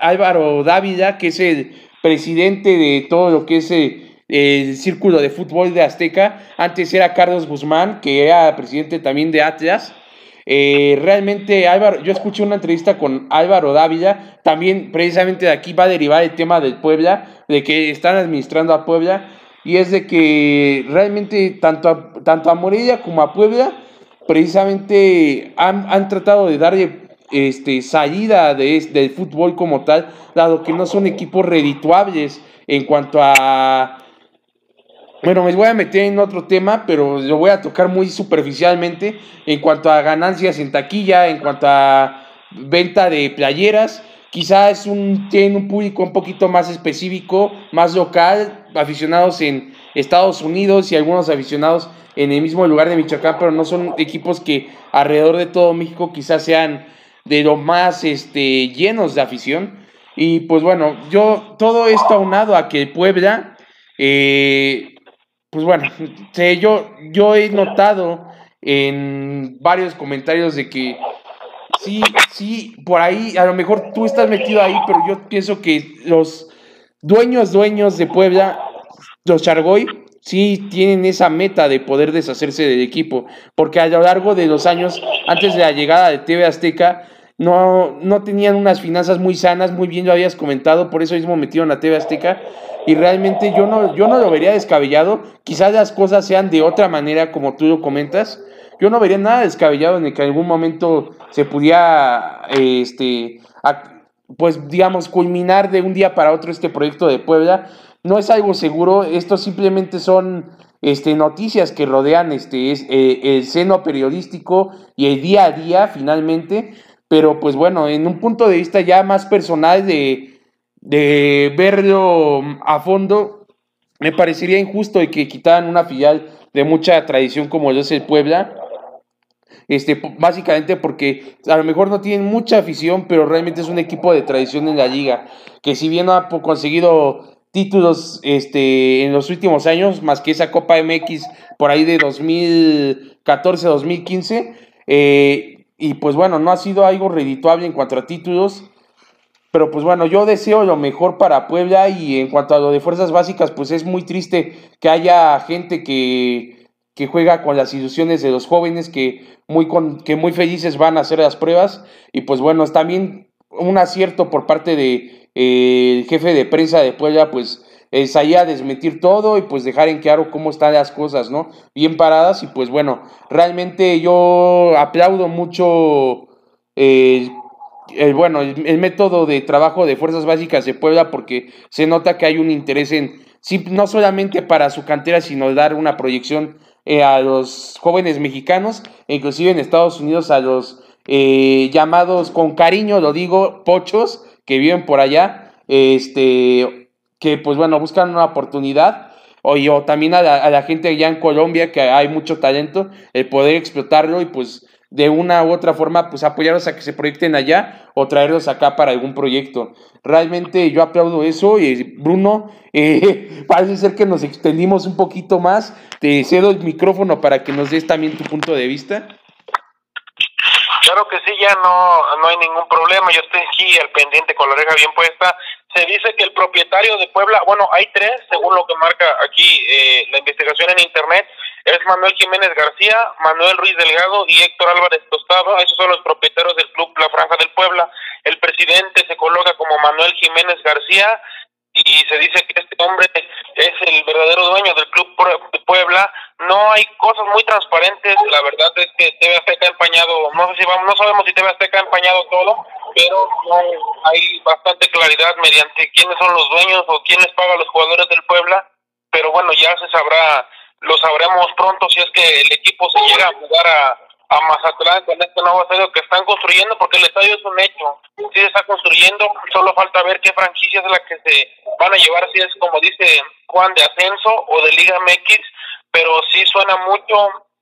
Álvaro Dávila, que es el presidente de todo lo que es el, el círculo de fútbol de Azteca. Antes era Carlos Guzmán, que era presidente también de Atlas. Eh, realmente, Álvaro, yo escuché una entrevista con Álvaro Dávila, también precisamente de aquí va a derivar el tema del Puebla, de que están administrando a Puebla, y es de que realmente tanto a, tanto a Morelia como a Puebla, precisamente han, han tratado de darle este, salida de, del fútbol como tal, dado que no son equipos redituables en cuanto a bueno, me voy a meter en otro tema, pero lo voy a tocar muy superficialmente en cuanto a ganancias en taquilla, en cuanto a venta de playeras. Quizás un, tiene un público un poquito más específico, más local, aficionados en Estados Unidos y algunos aficionados en el mismo lugar de Michoacán, pero no son equipos que alrededor de todo México quizás sean de lo más este, llenos de afición. Y pues bueno, yo todo esto aunado a que Puebla eh, pues bueno, yo, yo he notado en varios comentarios de que sí, sí, por ahí, a lo mejor tú estás metido ahí, pero yo pienso que los dueños, dueños de Puebla, los Chargoy, sí tienen esa meta de poder deshacerse del equipo, porque a lo largo de los años, antes de la llegada de TV Azteca, no, no tenían unas finanzas muy sanas, muy bien lo habías comentado, por eso mismo metieron a TV Azteca, y realmente yo no, yo no lo vería descabellado. Quizás las cosas sean de otra manera como tú lo comentas. Yo no vería nada descabellado en el que en algún momento se pudiera, este, pues digamos, culminar de un día para otro este proyecto de Puebla. No es algo seguro, esto simplemente son este, noticias que rodean este, es, eh, el seno periodístico y el día a día finalmente. Pero pues bueno, en un punto de vista ya más personal de de verlo a fondo, me parecería injusto que quitaran una filial de mucha tradición como es el Puebla. Este, básicamente porque a lo mejor no tienen mucha afición, pero realmente es un equipo de tradición en la liga, que si bien ha conseguido títulos este, en los últimos años, más que esa Copa MX por ahí de 2014-2015, eh, y pues bueno, no ha sido algo redituable en cuanto a títulos, pero pues bueno, yo deseo lo mejor para Puebla y en cuanto a lo de fuerzas básicas, pues es muy triste que haya gente que, que juega con las ilusiones de los jóvenes, que muy, con, que muy felices van a hacer las pruebas. Y pues bueno, es también un acierto por parte de, eh, jefe de prensa de Puebla, pues es ahí a desmentir todo y pues dejar en claro cómo están las cosas, ¿no? Bien paradas y pues bueno, realmente yo aplaudo mucho eh, el, bueno, el, método de trabajo de Fuerzas Básicas de Puebla porque se nota que hay un interés en, no solamente para su cantera, sino dar una proyección eh, a los jóvenes mexicanos, inclusive en Estados Unidos a los eh, llamados, con cariño lo digo, pochos que viven por allá, este, que pues bueno, buscan una oportunidad. O, o también a la, a la gente allá en Colombia, que hay mucho talento, el poder explotarlo y pues de una u otra forma, pues apoyarlos a que se proyecten allá o traerlos acá para algún proyecto. Realmente yo aplaudo eso y Bruno, eh, parece ser que nos extendimos un poquito más. Te cedo el micrófono para que nos des también tu punto de vista. Claro que sí, ya no, no hay ningún problema. Yo estoy aquí al pendiente con la oreja bien puesta. Se dice que el propietario de Puebla, bueno, hay tres, según lo que marca aquí eh, la investigación en Internet, es Manuel Jiménez García, Manuel Ruiz Delgado y Héctor Álvarez Tostado. Esos son los propietarios del club La Franja del Puebla. El presidente se coloca como Manuel Jiménez García y se dice que este hombre es el verdadero dueño del club de Puebla. No hay cosas muy transparentes. La verdad es que TV Azteca ha empañado, no sé si vamos, no sabemos si TV Azteca ha empañado todo, pero hay bastante claridad mediante quiénes son los dueños o quiénes pagan a los jugadores del Puebla. Pero bueno, ya se sabrá lo sabremos pronto si es que el equipo se llega a jugar a, a Mazatlán con este nuevo estadio que están construyendo, porque el estadio es un hecho, si se está construyendo, solo falta ver qué franquicia es la que se van a llevar, si es como dice Juan, de ascenso o de Liga MX, pero sí suena mucho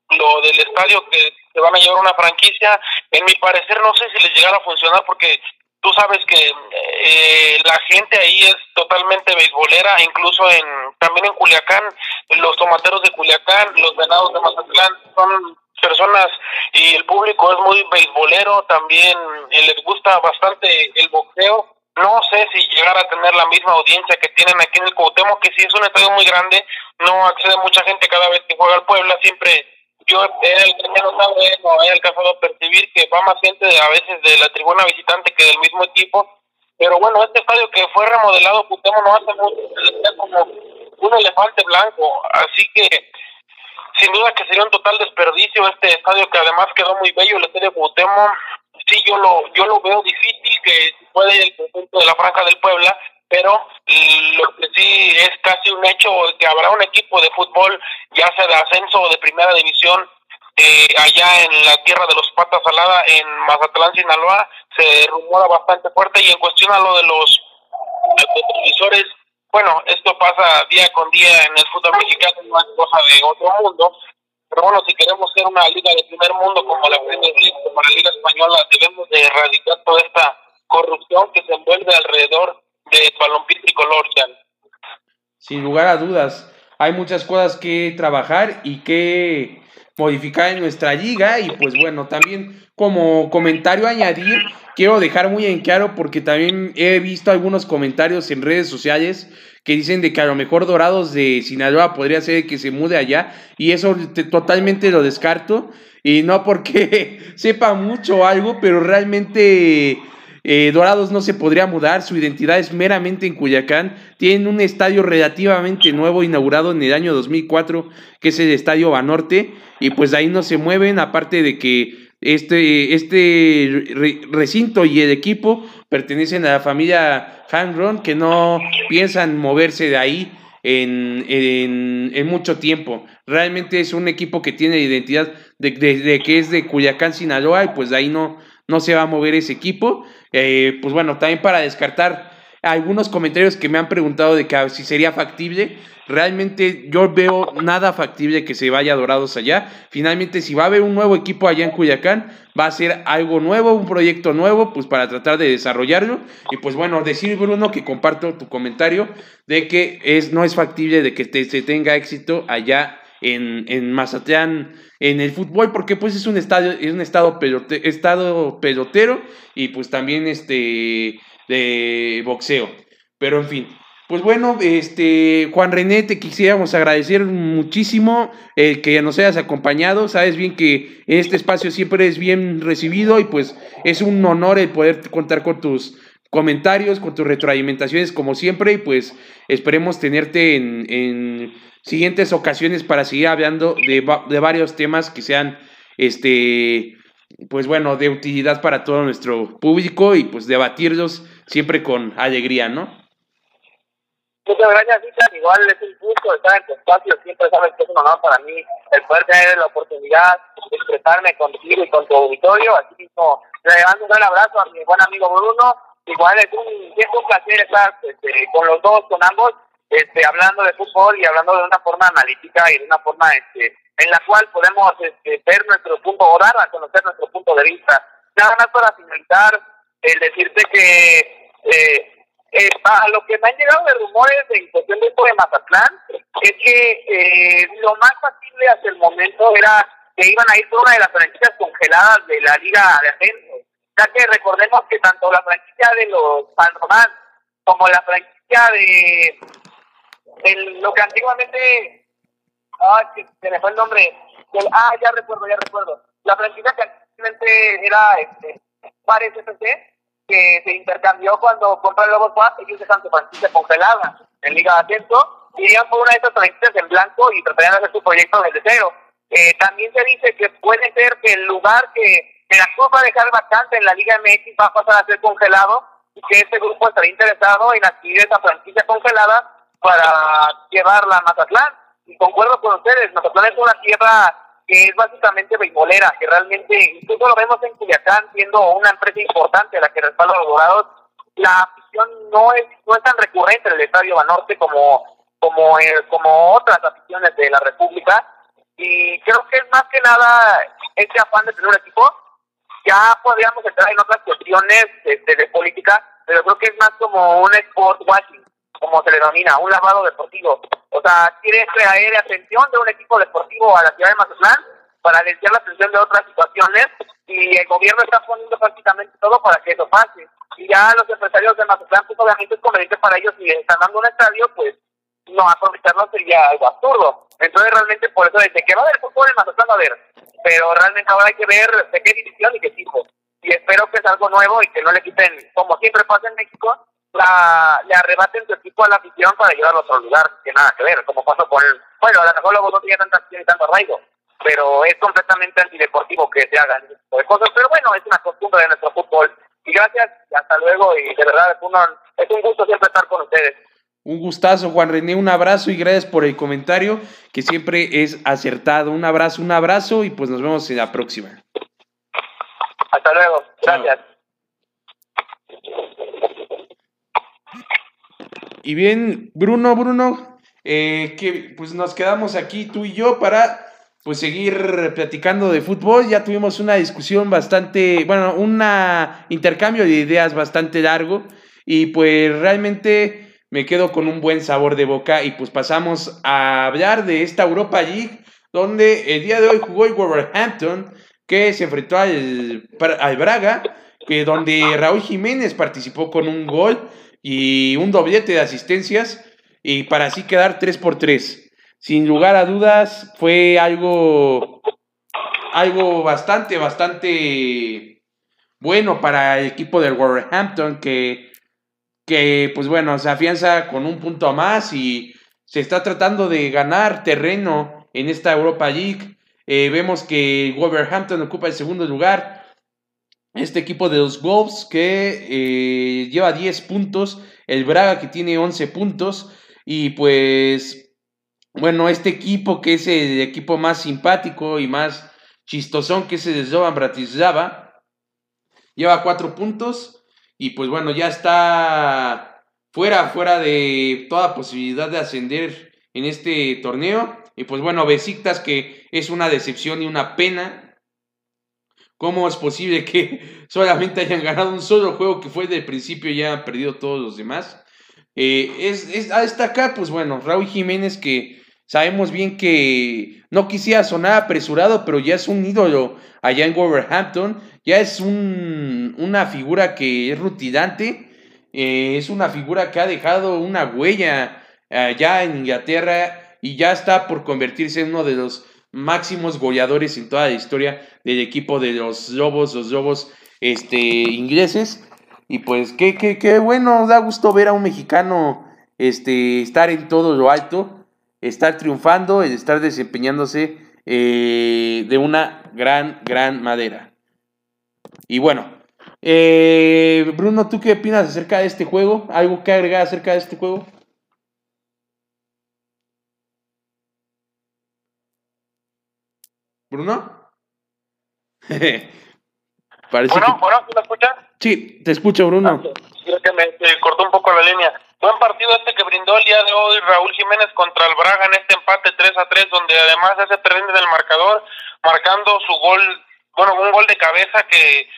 lo del estadio que se van a llevar una franquicia, en mi parecer no sé si les llegara a funcionar porque tú sabes que eh, la gente ahí es totalmente beisbolera, incluso en también en Culiacán, los tomateros de Culiacán, los venados de Mazatlán son personas y el público es muy beisbolero, también eh, les gusta bastante el boxeo, no sé si llegar a tener la misma audiencia que tienen aquí en el Cuauhtémoc, que sí es un estadio muy grande, no accede mucha gente cada vez que juega el Puebla, siempre yo he, no he alcanzado a percibir que va más gente a veces de la tribuna visitante que del mismo equipo, pero bueno, este estadio que fue remodelado, Cuauhtémoc no hace mucho, como un elefante blanco, así que sin duda que sería un total desperdicio este estadio que además quedó muy bello, el estadio Cuauhtémoc, sí yo lo yo lo veo difícil que puede el conjunto de la franja del Puebla pero lo que sí es casi un hecho que habrá un equipo de fútbol ya sea de ascenso o de primera división eh, allá en la tierra de los patas salada en Mazatlán Sinaloa se rumora bastante fuerte y en cuestión a lo de los televisores bueno esto pasa día con día en el fútbol mexicano no es cosa de otro mundo pero bueno, si queremos ser una liga de primer mundo como la Premier League, como la Liga Española, debemos de erradicar toda esta corrupción que se envuelve alrededor de balompié tricolor, Jan. Sin lugar a dudas, hay muchas cosas que trabajar y que modificar en nuestra liga y pues bueno, también como comentario añadir, quiero dejar muy en claro porque también he visto algunos comentarios en redes sociales que dicen de que a lo mejor Dorados de Sinaloa podría ser que se mude allá y eso totalmente lo descarto y no porque sepa mucho algo, pero realmente eh, Dorados no se podría mudar, su identidad es meramente en Cuyacán, tienen un estadio relativamente nuevo inaugurado en el año 2004 que es el Estadio Banorte y pues ahí no se mueven aparte de que este, este recinto y el equipo pertenecen a la familia Hanron, que no piensan moverse de ahí en, en, mucho tiempo. Realmente es un equipo que tiene identidad de, que es de Cuyacán, Sinaloa, y pues de ahí no, no se va a mover ese equipo. Eh, pues bueno, también para descartar algunos comentarios que me han preguntado de que si sería factible. Realmente yo veo nada factible que se vaya Dorados allá. Finalmente, si va a haber un nuevo equipo allá en Cuyacán, va a ser algo nuevo, un proyecto nuevo, pues para tratar de desarrollarlo. Y pues bueno, decir Bruno que comparto tu comentario de que es, no es factible de que se tenga éxito allá en, en Mazatlán en el fútbol, porque pues es un estadio, es un estado, estado pelotero y pues también este de boxeo. Pero en fin, pues bueno, este Juan René, te quisiéramos agradecer muchísimo el que nos hayas acompañado. Sabes bien que este espacio siempre es bien recibido y pues es un honor el poder contar con tus comentarios, con tus retroalimentaciones como siempre y pues esperemos tenerte en, en siguientes ocasiones para seguir hablando de, de varios temas que sean este pues bueno, de utilidad para todo nuestro público y pues debatirlos siempre con alegría, ¿no? Muchas gracias, Richard. Igual es un gusto estar en tu espacio. Siempre sabes que es un honor para mí el poder tener la oportunidad de expresarme contigo y con tu auditorio. Así mismo, le mando un gran abrazo a mi buen amigo Bruno. Igual es un, es un placer estar este, con los dos, con ambos, este, hablando de fútbol y hablando de una forma analítica y de una forma este, en la cual podemos este, ver nuestro punto, o a conocer nuestro punto de vista. Nada más para finalizar, el decirte que eh, eh, a lo que me han llegado de rumores en cuestión de esto de Mazatlán, es que eh, lo más factible hasta el momento era que iban a ir por una de las franquicias congeladas de la Liga de Ascenso. Ya que recordemos que tanto la franquicia de los San Román como la franquicia de, de lo que antiguamente ah, que se me fue el nombre, ah, ya recuerdo, ya recuerdo, la franquicia que antiguamente era este, Pares FC, que se intercambió cuando compró el Lobo Swap, ellos dejan su franquicia congelada en Liga de Ascenso, irían por una de estas franquicias en blanco y tratarían de hacer su proyecto desde cero. Eh, también se dice que puede ser que el lugar que Veracruz va a dejar vacante en la Liga MX va a pasar a ser congelado y que este grupo estaría interesado en adquirir esa franquicia congelada para llevarla a Mazatlán y concuerdo con ustedes, Mazatlán es una tierra que es básicamente beisbolera, que realmente, incluso lo vemos en Culiacán, siendo una empresa importante la que respalda a los dorados, la afición no es, no es tan recurrente en el Estadio Banorte como, como, eh, como otras aficiones de la República, y creo que es más que nada este afán de tener un equipo, ya podríamos entrar en otras cuestiones de, de política, pero creo que es más como un sport watching, como se le denomina, un lavado deportivo. O sea, quiere traer atención de un equipo deportivo a la ciudad de Mazatlán para desviar la atención de otras situaciones y el gobierno está poniendo prácticamente todo para que eso pase. Y ya los empresarios de Mazatlán, pues obviamente es conveniente para ellos, si están dando un estadio, pues no aprovecharlo sería algo absurdo. Entonces realmente por eso desde que va a haber fútbol en Mazatlán a haber, pero realmente ahora hay que ver de qué división y qué tipo. Y espero que es algo nuevo y que no le quiten, como siempre pasa en México, la, le arrebaten su equipo a la afición para llevarlo a otro lugar, que nada que ver, como pasó con, bueno, a lo mejor luego no tiene tanta y tanto arraigo, pero es completamente antideportivo que se hagan ese tipo de cosas, pero bueno, es una costumbre de nuestro fútbol. Y gracias, y hasta luego, y de verdad es un, es un gusto siempre estar con ustedes. Un gustazo, Juan René, un abrazo y gracias por el comentario, que siempre es acertado. Un abrazo, un abrazo y pues nos vemos en la próxima. Hasta luego, gracias. Y bien, Bruno, Bruno, eh, que pues nos quedamos aquí tú y yo para pues seguir platicando de fútbol. Ya tuvimos una discusión bastante, bueno, un intercambio de ideas bastante largo. Y pues realmente me quedo con un buen sabor de boca. Y pues pasamos a hablar de esta Europa League donde el día de hoy jugó el Wolverhampton que se enfrentó al, al Braga, que donde Raúl Jiménez participó con un gol y un doblete de asistencias y para así quedar 3 por 3. Sin lugar a dudas fue algo algo bastante bastante bueno para el equipo del Wolverhampton que que pues bueno, se afianza con un punto más y se está tratando de ganar terreno en esta Europa League. Eh, vemos que Wolverhampton ocupa el segundo lugar este equipo de los Wolves que eh, lleva 10 puntos, el Braga que tiene 11 puntos y pues bueno, este equipo que es el equipo más simpático y más chistosón que es el Zoban Bratislava lleva 4 puntos y pues bueno, ya está fuera, fuera de toda posibilidad de ascender en este torneo. Y pues bueno, Besiktas que es una decepción y una pena ¿Cómo es posible que solamente hayan ganado un solo juego que fue del principio y ya perdido todos los demás? Eh, es, a destacar, pues bueno, Raúl Jiménez que sabemos bien que no quisiera sonar apresurado, pero ya es un ídolo allá en Wolverhampton, ya es un, una figura que es rutilante, eh, es una figura que ha dejado una huella allá en Inglaterra y ya está por convertirse en uno de los máximos goleadores en toda la historia del equipo de los Lobos, los Lobos este, ingleses. Y pues qué, qué, qué bueno, da gusto ver a un mexicano este, estar en todo lo alto, estar triunfando, estar desempeñándose eh, de una gran, gran madera. Y bueno, eh, Bruno, ¿tú qué opinas acerca de este juego? ¿Algo que agregar acerca de este juego? Bruno. Parece bueno, bueno, ¿me escuchas? Sí, te escucho, Bruno. Creo que me cortó un poco la línea. Buen partido este que brindó el día de hoy Raúl Jiménez contra el Braga en este empate 3 a 3, donde además hace presente del marcador, marcando su gol, bueno, un gol de cabeza que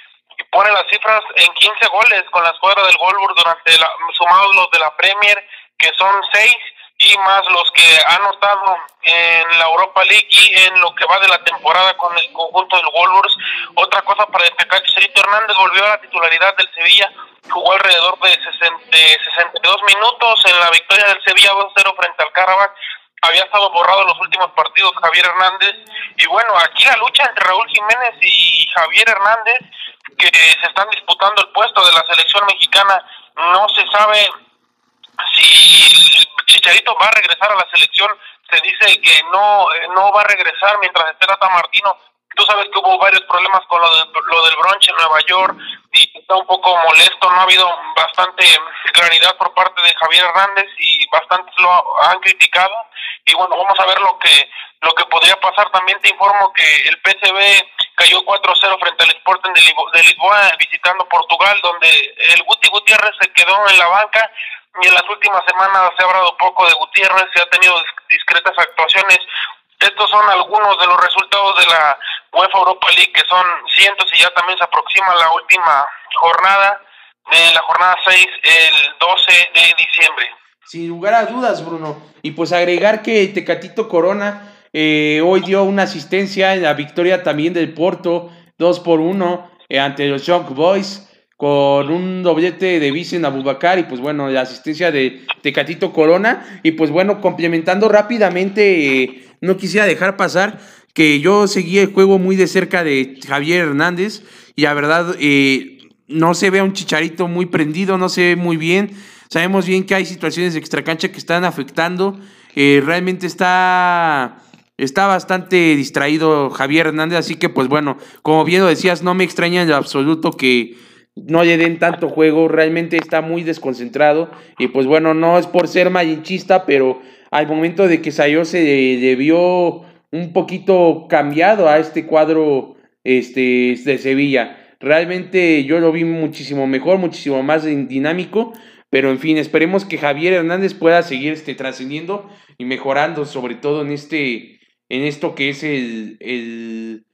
pone las cifras en 15 goles con la escuadra del Golbur durante la, sumados los de la Premier, que son 6 y más los que ha anotado en la Europa League y en lo que va de la temporada con el conjunto del Wolves. Otra cosa para destacar, Chicharito Hernández volvió a la titularidad del Sevilla, jugó alrededor de, 62 minutos en la victoria del Sevilla 2-0 frente al Karabakh. Había estado borrado los últimos partidos Javier Hernández. Y bueno, aquí la lucha entre Raúl Jiménez y Javier Hernández, que se están disputando el puesto de la selección mexicana, no se sabe si Chicharito va a regresar a la selección, se dice que no, eh, no va a regresar mientras esté Tata Martino. Tú sabes que hubo varios problemas con lo, de, lo del bronche en Nueva York y está un poco molesto. No ha habido bastante claridad por parte de Javier Hernández y bastantes lo han criticado. Y bueno, vamos a ver lo que lo que podría pasar. También te informo que el PCB cayó 4-0 frente al Sporting de Lisboa visitando Portugal, donde el Guti Gutiérrez se quedó en la banca y en las últimas semanas se ha hablado poco de Gutiérrez, se ha tenido discretas actuaciones. Estos son algunos de los resultados de la UEFA Europa League, que son cientos y ya también se aproxima la última jornada, de la jornada 6, el 12 de diciembre. Sin lugar a dudas, Bruno. Y pues agregar que Tecatito Corona eh, hoy dio una asistencia en la victoria también del Porto, 2 por 1 eh, ante los Young Boys con un doblete de Vicen Abubakar y pues bueno, la asistencia de Tecatito Corona. Y pues bueno, complementando rápidamente, eh, no quisiera dejar pasar que yo seguí el juego muy de cerca de Javier Hernández y la verdad eh, no se ve a un chicharito muy prendido, no se ve muy bien. Sabemos bien que hay situaciones de extracancha que están afectando. Eh, realmente está Está bastante distraído Javier Hernández, así que pues bueno, como bien lo decías, no me extraña en absoluto que no le den tanto juego, realmente está muy desconcentrado y pues bueno, no es por ser malinchista, pero al momento de que salió se le vio un poquito cambiado a este cuadro este, de Sevilla. Realmente yo lo vi muchísimo mejor, muchísimo más dinámico, pero en fin, esperemos que Javier Hernández pueda seguir este, trascendiendo y mejorando, sobre todo en este en esto que es el, el,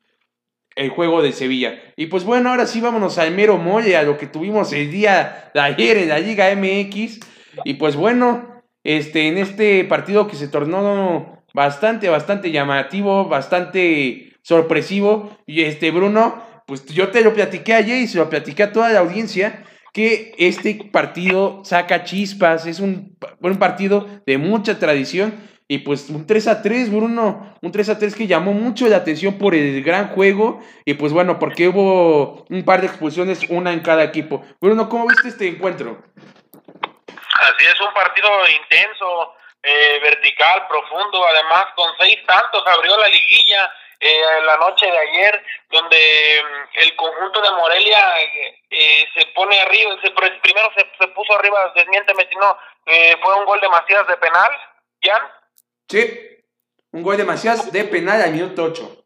el, juego de Sevilla. Y pues bueno, ahora sí vámonos al mero mole, a lo que tuvimos el día de ayer en la Liga MX. Y pues bueno, este, en este partido que se tornó bastante, bastante llamativo, bastante sorpresivo. Y este, Bruno, pues yo te lo platiqué ayer y se lo platiqué a toda la audiencia que este partido saca chispas, es un, un partido de mucha tradición y pues un 3 a 3, Bruno, un 3 a 3 que llamó mucho la atención por el gran juego y pues bueno, porque hubo un par de expulsiones, una en cada equipo. Bruno, ¿cómo viste este encuentro? Así es, un partido intenso, eh, vertical, profundo, además con seis tantos abrió la liguilla eh, la noche de ayer, donde mm, el conjunto de Morelia eh, se pone arriba, se, primero se, se puso arriba, desmiénteme si no, eh, fue un gol de Macías de penal, ¿ya? Sí, un gol de Macías de penal al minuto 8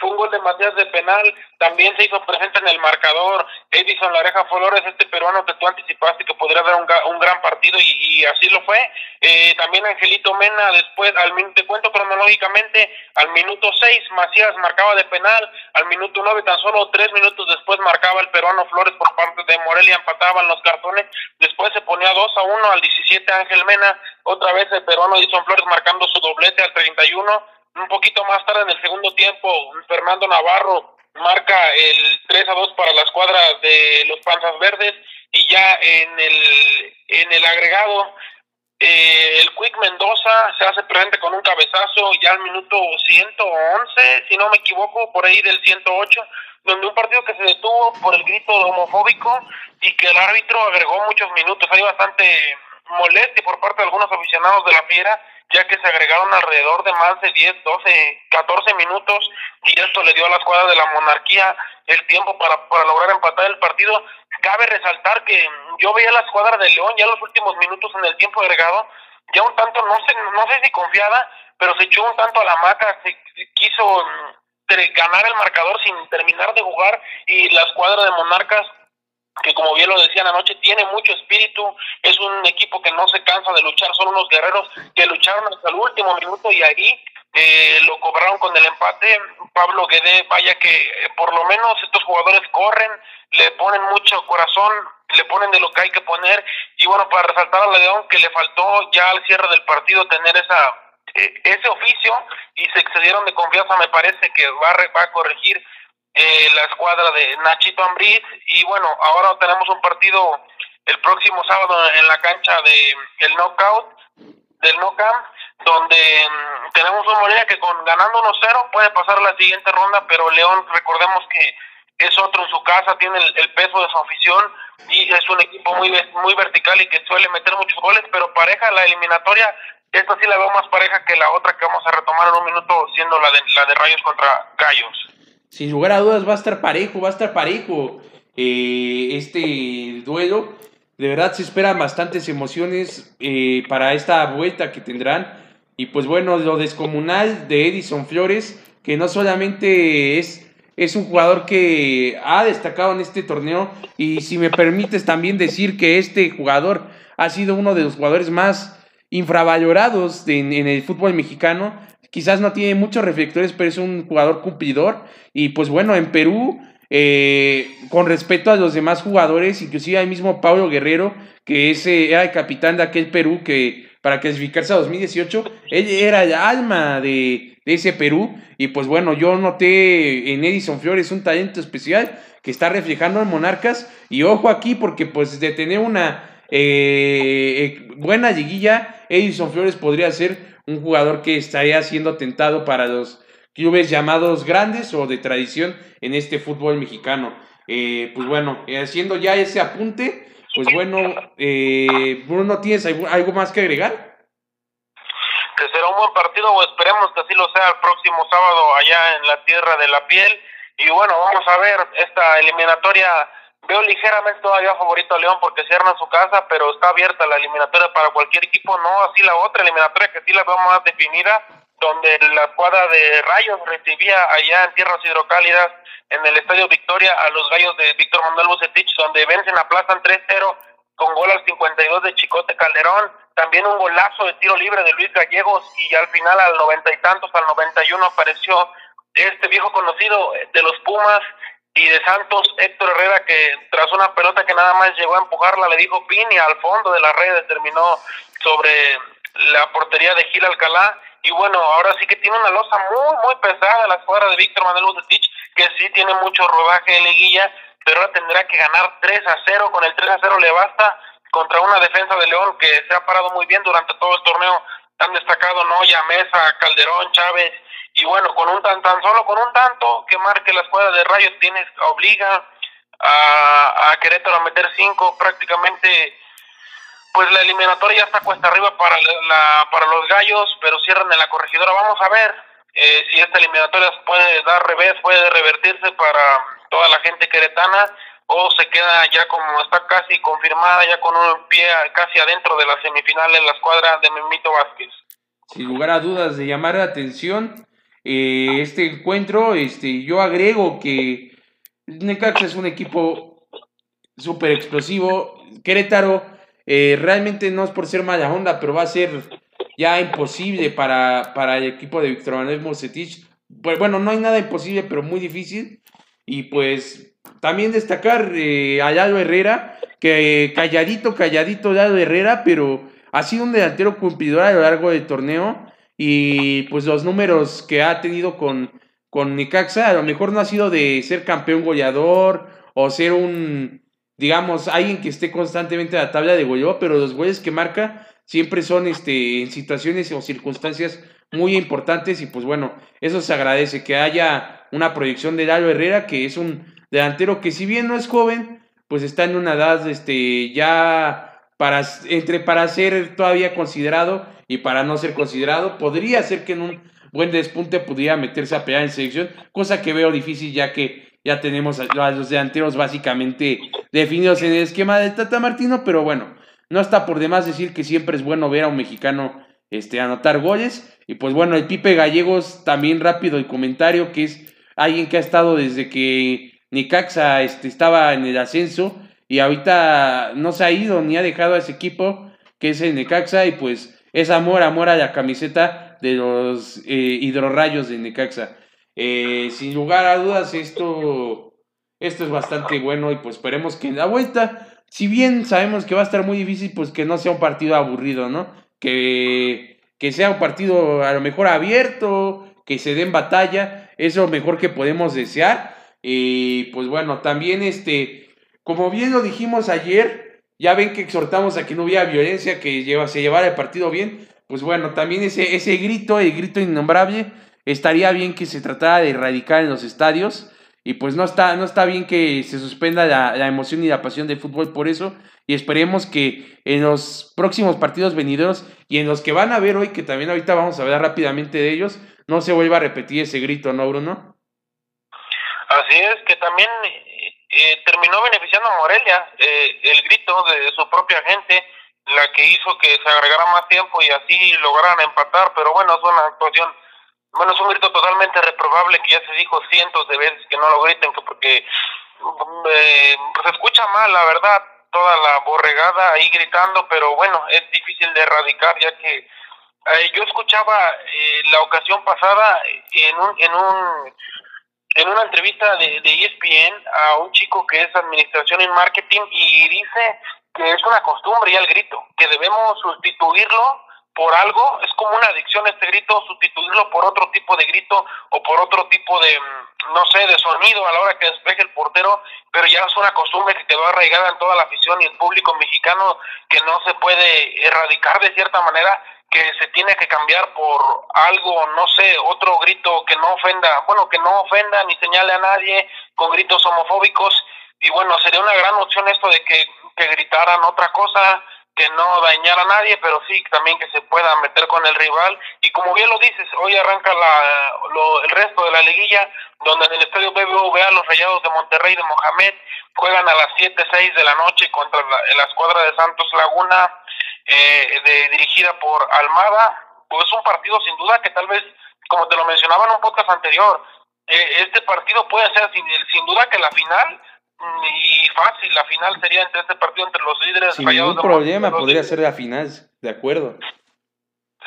fue un gol de Matías de penal, también se hizo presente en el marcador Edison Lareja Flores, este peruano que tú anticipaste que podría dar un, un gran partido y, así lo fue. Eh, también Angelito Mena, después, al te cuento cronológicamente, al minuto 6 Macías marcaba de penal, al minuto 9 tan solo tres minutos después marcaba el peruano Flores por parte de Morelia, empataban los cartones, después se ponía 2 a 1 al 17 Ángel Mena, otra vez el peruano Edison Flores marcando su doblete al 31 un poquito más tarde en el segundo tiempo, Fernando Navarro marca el 3 a 2 para la escuadra de los Panzas Verdes y ya en el, en el agregado eh, el Quick Mendoza se hace presente con un cabezazo ya al minuto 111, si no me equivoco, por ahí del 108, donde un partido que se detuvo por el grito homofóbico y que el árbitro agregó muchos minutos. Hay bastante molestia por parte de algunos aficionados de la Fiera ya que se agregaron alrededor de más de 10, 12, 14 minutos y esto le dio a la escuadra de la monarquía el tiempo para, para lograr empatar el partido. Cabe resaltar que yo veía a la escuadra de León ya los últimos minutos en el tiempo agregado, ya un tanto, no sé, no sé si confiada, pero se echó un tanto a la maca, se, quiso mm, ganar el marcador sin terminar de jugar y la escuadra de Monarcas que como bien lo decían anoche, tiene mucho espíritu, es un equipo que no se cansa de luchar, son unos guerreros que lucharon hasta el último minuto y ahí eh, lo cobraron con el empate. Pablo Guede, vaya que eh, por lo menos estos jugadores corren, le ponen mucho corazón, le ponen de lo que hay que poner y bueno, para resaltar a León que le faltó ya al cierre del partido tener esa eh, ese oficio y se excedieron de confianza, me parece que va va a corregir eh, la escuadra de Nachito Ambriz. Y bueno, ahora tenemos un partido el próximo sábado en la cancha de el knockout del knockout donde mm, tenemos un Morelia que con ganando 1-0 puede pasar a la siguiente ronda, pero León recordemos que es otro en su casa, tiene el, peso de su afición y es un equipo muy muy vertical y que suele meter muchos goles, pero pareja la eliminatoria, esta sí la veo más pareja que la otra que vamos a retomar en un minuto, siendo la de, la de Rayos contra Gallos sin lugar a dudas va a estar parejo, va a estar parejo eh, este duelo. De verdad se esperan bastantes emociones eh, para esta vuelta que tendrán. Y pues bueno, lo descomunal de Edison Flores, que no solamente es, es un jugador que ha destacado en este torneo, y si me permites también decir que este jugador ha sido uno de los jugadores más infravalorados en el fútbol mexicano, quizás no tiene muchos reflectores, pero es un jugador cumplidor. Y pues bueno, en Perú, eh, con respecto a los demás jugadores, inclusive al mismo Pablo Guerrero, que es, era el capitán de aquel Perú que para clasificarse a 2018. Él era el alma de, de ese Perú y pues bueno, yo noté en Edison Flores un talento especial que está reflejando en Monarcas y ojo aquí porque pues de tener una eh, eh, buena liguilla, Edison Flores podría ser un jugador que estaría siendo tentado para los clubes llamados grandes o de tradición en este fútbol mexicano. Eh, pues bueno, haciendo ya ese apunte, pues bueno, Bruno, ¿tienes algo más que agregar? Que será un buen partido o esperemos que así lo sea el próximo sábado allá en la Tierra de la Piel. Y bueno, vamos a ver esta eliminatoria Veo ligeramente todavía favorito a León porque cierra su casa, pero está abierta la eliminatoria para cualquier equipo, no así la otra eliminatoria que sí la veo más definida, donde la escuadra de Rayos recibía allá en tierras hidrocálidas en el Estadio Victoria a los Gallos de Víctor Manuel Bucetich, donde vencen, aplazan 3-0 con gol al 52 de Chicote Calderón, también un golazo de tiro libre de Luis Gallegos y al final al noventa y tantos, al 91 apareció este viejo conocido de los Pumas, y de Santos Héctor Herrera que tras una pelota que nada más llegó a empujarla le dijo Pini al fondo de la red determinó sobre la portería de Gil Alcalá. Y bueno ahora sí que tiene una losa muy muy pesada la escuadra de Víctor Manuel Bucetich que sí tiene mucho rodaje de liguilla pero ahora tendrá que ganar 3 a 0 con el 3 a 0 le basta contra una defensa de León que se ha parado muy bien durante todo el torneo. Han destacado Noya, Mesa, Calderón, Chávez y bueno, con un tan, tan solo con un tanto que marque la escuadra de Rayos tienes obliga a, a Querétaro a meter cinco prácticamente pues la eliminatoria ya está cuesta arriba para la, para los gallos, pero cierran en la corregidora. Vamos a ver eh, si esta eliminatoria puede dar revés, puede revertirse para toda la gente queretana o se queda ya como está casi confirmada, ya con un pie casi adentro de la semifinal en la escuadra de Memito Vázquez. Sin lugar a dudas de llamar la atención eh, este encuentro. Este, yo agrego que Necaxa es un equipo súper explosivo. Querétaro eh, realmente no es por ser mala onda, pero va a ser ya imposible para, para el equipo de Víctor Manuel Mocetich. Pues bueno, no hay nada imposible, pero muy difícil. Y pues también destacar eh, a Herrera, que calladito, calladito Lalo Herrera, pero ha sido un delantero cumplidor a lo largo del torneo y pues los números que ha tenido con, con Necaxa, a lo mejor no ha sido de ser campeón goleador o ser un, digamos, alguien que esté constantemente en la tabla de goleador, pero los goles que marca siempre son este, en situaciones o circunstancias muy importantes y pues bueno, eso se agradece, que haya una proyección de Lalo Herrera, que es un delantero que si bien no es joven, pues está en una edad este, ya para, entre, para ser todavía considerado y para no ser considerado, podría ser que en un buen despunte pudiera meterse a pelear en selección, cosa que veo difícil ya que ya tenemos a los delanteros básicamente definidos en el esquema de Tata Martino, pero bueno, no está por demás decir que siempre es bueno ver a un mexicano este, anotar goles. Y pues bueno, el Pipe Gallegos, también rápido el comentario, que es alguien que ha estado desde que Nicaxa este, estaba en el ascenso y ahorita no se ha ido ni ha dejado a ese equipo, que es el Necaxa, y pues es amor, amor a la camiseta de los eh, hidrorrayos de Necaxa. Eh, sin lugar a dudas, esto, esto es bastante bueno y pues esperemos que en la vuelta, si bien sabemos que va a estar muy difícil, pues que no sea un partido aburrido, ¿no? Que, que sea un partido a lo mejor abierto, que se den batalla, es lo mejor que podemos desear. Y pues bueno, también este, como bien lo dijimos ayer, ya ven que exhortamos a que no hubiera violencia, que se llevara el partido bien. Pues bueno, también ese, ese grito, el grito innombrable, estaría bien que se tratara de erradicar en los estadios. Y pues no está, no está bien que se suspenda la, emoción y la pasión del fútbol por eso. Y esperemos que en los próximos partidos venideros y en los que van a ver hoy, que también ahorita vamos a hablar rápidamente de ellos, no se vuelva a repetir ese grito, ¿no, Bruno? Así es, que también eh, terminó beneficiando a Morelia eh, el grito de su propia gente, la que hizo que se agregara más tiempo y así lograran empatar, pero bueno, es una actuación, bueno, es un grito totalmente reprobable que ya se dijo cientos de veces que no lo griten, que porque eh, pues se escucha mal, la verdad, toda la borregada ahí gritando, pero bueno, es difícil de erradicar ya que eh, yo escuchaba eh, la ocasión pasada en un, en un en una entrevista de, de ESPN a un chico que es administración en marketing y dice que es una costumbre ya el grito, que debemos sustituirlo por algo, es como una adicción este grito, sustituirlo por otro tipo de grito o por otro tipo de, mm, no sé, de sonido a la hora que despeje el portero, pero ya es una costumbre que quedó arraigada en toda la afición y el público mexicano que no se puede erradicar de cierta manera, que se tiene que cambiar por algo, no sé, otro grito que no ofenda, bueno, que no ofenda ni señale a nadie con gritos homofóbicos. Y bueno, sería una gran opción esto de que, que gritaran otra cosa, que no dañar a nadie, pero sí también que se pueda meter con el rival. Y como bien lo dices, hoy arranca la, lo, el resto de la liguilla, donde en el estadio BBVA los Rayados de Monterrey de Mohamed juegan a las 7, 6 de la noche contra la, la escuadra de Santos Laguna, eh, de, dirigida por Almada. Pues un partido sin duda que tal vez, como te lo mencionaba en un podcast anterior, eh, este partido puede ser sin duda que la final y fácil, la final sería entre este partido entre los líderes. Sin ningún problema, podría ser la final, de acuerdo.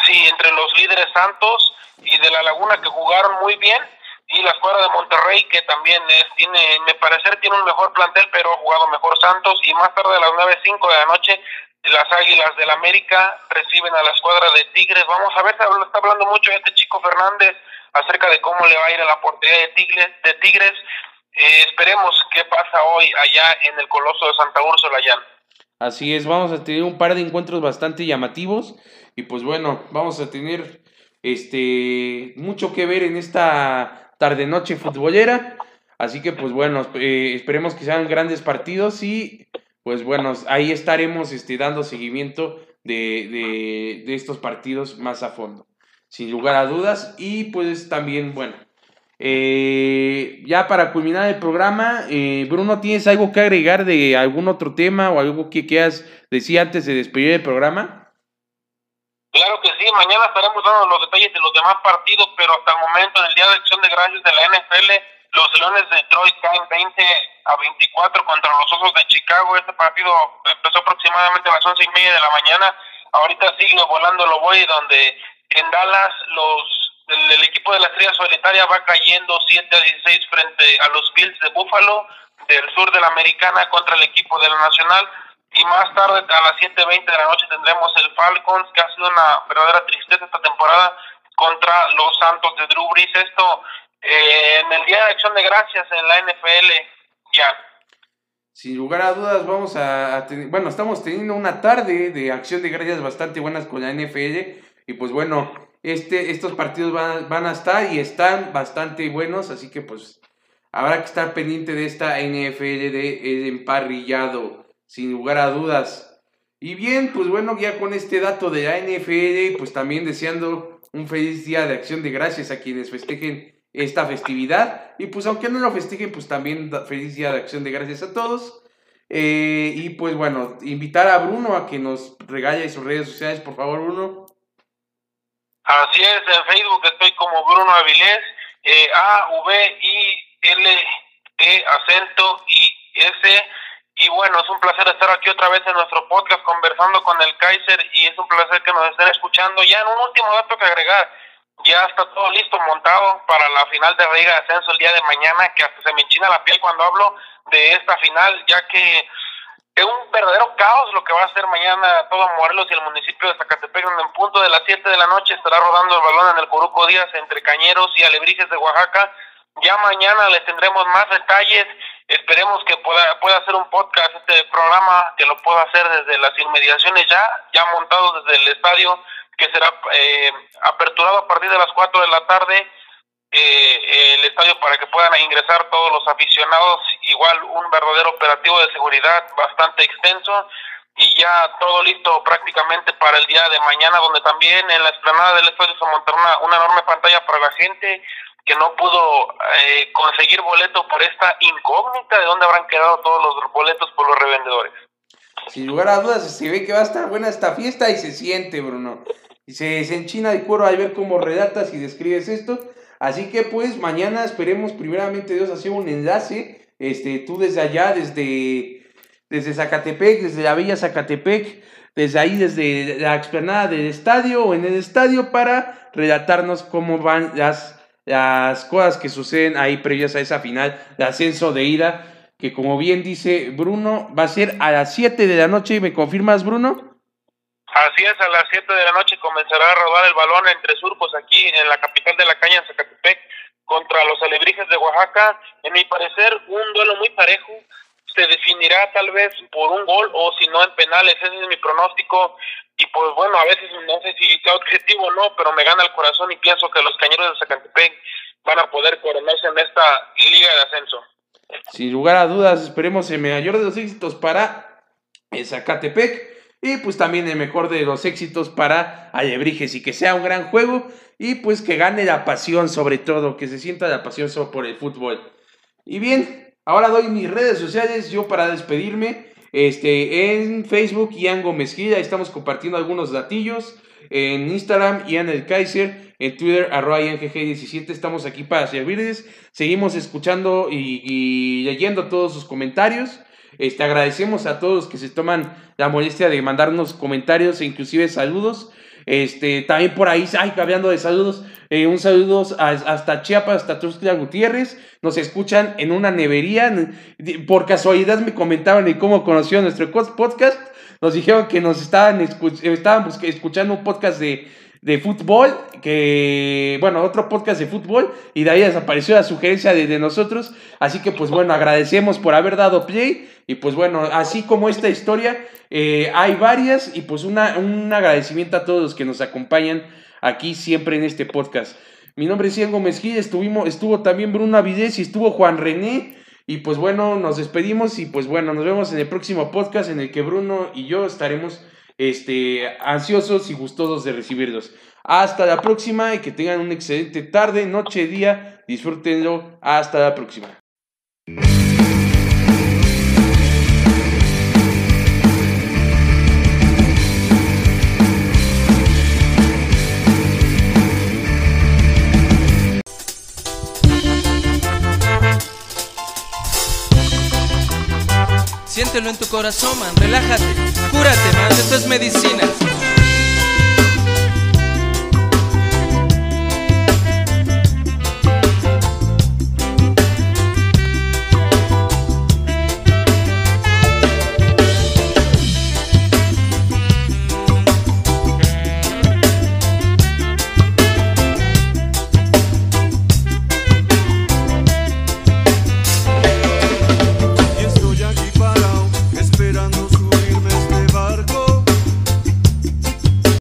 Sí, entre los líderes Santos y de la Laguna que jugaron muy bien y la escuadra de Monterrey que también es, tiene, me parecer tiene un mejor plantel, pero ha jugado mejor Santos y más tarde a las 9.05 de la noche las Águilas del América reciben a la escuadra de Tigres. Vamos a ver, está hablando mucho este chico Fernández acerca de cómo le va a ir a la portería de Tigres, de Tigres eh, esperemos qué pasa hoy allá en el Coloso de Santa Úrsula, allá. Así es, vamos a tener un par de encuentros bastante llamativos y pues bueno, vamos a tener este mucho que ver en esta tarde noche futbolera. Así que pues bueno, eh, esperemos que sean grandes partidos y pues bueno, ahí estaremos este, dando seguimiento de, de, de estos partidos más a fondo, sin lugar a dudas. Y pues también, bueno, eh, ya para culminar el programa, eh, Bruno, ¿tienes algo que agregar de algún otro tema o algo que quieras decir antes de despedir el programa? Claro que sí, mañana estaremos dando los detalles de los demás partidos, pero hasta el momento, en el Día de Acción de Gracias de la NFL, los Leones de Detroit caen 20 a 24 contra los Osos de Chicago. Este partido empezó aproximadamente a las once y media de la mañana. Ahorita sigue volando lo voy, donde en Dallas los el, equipo de la estrella solitaria va cayendo 7 a 16 frente a los Bills de Buffalo del sur de la americana contra el equipo de la nacional. Y más tarde a las 7.20 de la noche tendremos el Falcons que ha sido una verdadera tristeza esta temporada contra los Santos de Drew Brees. Esto eh, en el Día de Acción de Gracias en la NFL ya. Sin lugar a dudas vamos a, tener, bueno estamos teniendo una tarde de acción de gracias bastante buenas con la NFL y pues bueno este, estos partidos van, van, a estar y están bastante buenos, así que pues habrá que estar pendiente de esta NFL de emparrillado, sin lugar a dudas. Y bien, pues bueno, ya con este dato de la NFL, pues también deseando un feliz día de acción de gracias a quienes festejen esta festividad. Y pues aunque no lo festejen, pues también feliz día de acción de gracias a todos. Eh, y pues bueno, invitar a Bruno a que nos regale sus redes sociales, por favor, Bruno. Así es, en Facebook estoy como Bruno Avilés, eh, A, V, I, L, E, acento, I, S. Y bueno, es un placer estar aquí otra vez en nuestro podcast conversando con el Kaiser y es un placer que nos estén escuchando. Ya en un último dato que agregar, ya está todo listo, montado para la final de Liga de Ascenso el día de mañana, que hasta se me enchina la piel cuando hablo de esta final, ya que es un verdadero caos lo que va a hacer mañana todo Morelos y el municipio de Zacatepec, donde en punto de las 7 de la noche estará rodando el balón en el Coruco Díaz entre Cañeros y Alebrijes de Oaxaca. Ya mañana les tendremos más detalles. Esperemos que pueda, pueda hacer un podcast, este programa, que lo pueda hacer desde las inmediaciones ya, ya montado desde el estadio, que será eh, aperturado a partir de las 4 de la tarde eh, el estadio para que puedan ingresar todos los aficionados, igual un verdadero operativo de seguridad bastante extenso y ya todo listo prácticamente para el día de mañana, donde también en la explanada del estadio se montará una, enorme pantalla para la gente que no pudo eh, conseguir boleto por esta incógnita de dónde habrán quedado todos los boletos por los revendedores. Sin lugar a dudas, se ve que va a estar buena esta fiesta y se siente, Bruno. Y se, se enchina de cuero al ver cómo redactas y describes esto. Así que pues mañana esperemos primeramente Dios hacer un enlace, este, tú desde allá, desde, desde Zacatepec, desde la Villa Zacatepec, desde ahí, desde la explanada del estadio o en el estadio para relatarnos cómo van las, las cosas que suceden ahí previas a esa final de ascenso de ida, que como bien dice Bruno, va a ser a las 7 de la noche, ¿me confirmas Bruno? Así es, a las 7 de la noche comenzará a rodar el balón entre surcos aquí en la capital de la caña, Zacatepec, contra los alebrijes de Oaxaca. En mi parecer, un duelo muy parejo. Se definirá tal vez por un gol o si no en penales. Ese es mi pronóstico. Y pues bueno, a veces no sé si sea objetivo o no, pero me gana el corazón y pienso que los cañeros de Zacatepec van a poder coronarse en esta liga de ascenso. Sin lugar a dudas, esperemos el mayor de los éxitos para Zacatepec y pues también el mejor de los éxitos para Alebrijes y que sea un gran juego y pues que gane la pasión sobre todo, que se sienta la pasión por el fútbol. Y bien, ahora doy mis redes sociales yo para despedirme. Este, en Facebook, Ian Gómez Gil, estamos compartiendo algunos datillos. En Instagram, Ian El Kaiser. En Twitter, arroba IanGG17. Estamos aquí para servirles. Seguimos escuchando y, y leyendo todos sus comentarios. Este, agradecemos a todos que se toman la molestia de mandarnos comentarios e inclusive saludos. Este, también por ahí, ay, hablando de saludos, eh, un saludo hasta Chiapas, hasta Tuxtla Gutiérrez. Nos escuchan en una nevería. Por casualidad me comentaban y cómo conoció nuestro podcast. Nos dijeron que nos estaban, estaban escuchando un podcast de, de fútbol, que, bueno, otro podcast de fútbol, y de ahí desapareció la sugerencia de, nosotros. Así que, pues bueno, agradecemos por haber dado play. Y pues bueno, así como esta historia, eh, hay varias. Y pues una, un agradecimiento a todos los que nos acompañan aquí siempre en este podcast. Mi nombre es Ian Gómez Gil, estuvimos, estuvo también Bruno Avidez y estuvo Juan René. Y pues bueno, nos despedimos y pues bueno, nos vemos en el próximo podcast en el que Bruno y yo estaremos este, ansiosos y gustosos de recibirlos. Hasta la próxima y que tengan una excelente tarde, noche, día. Disfrútenlo. Hasta la próxima. Siéntelo en tu corazón, man, relájate, cúrate, man, esto es medicina.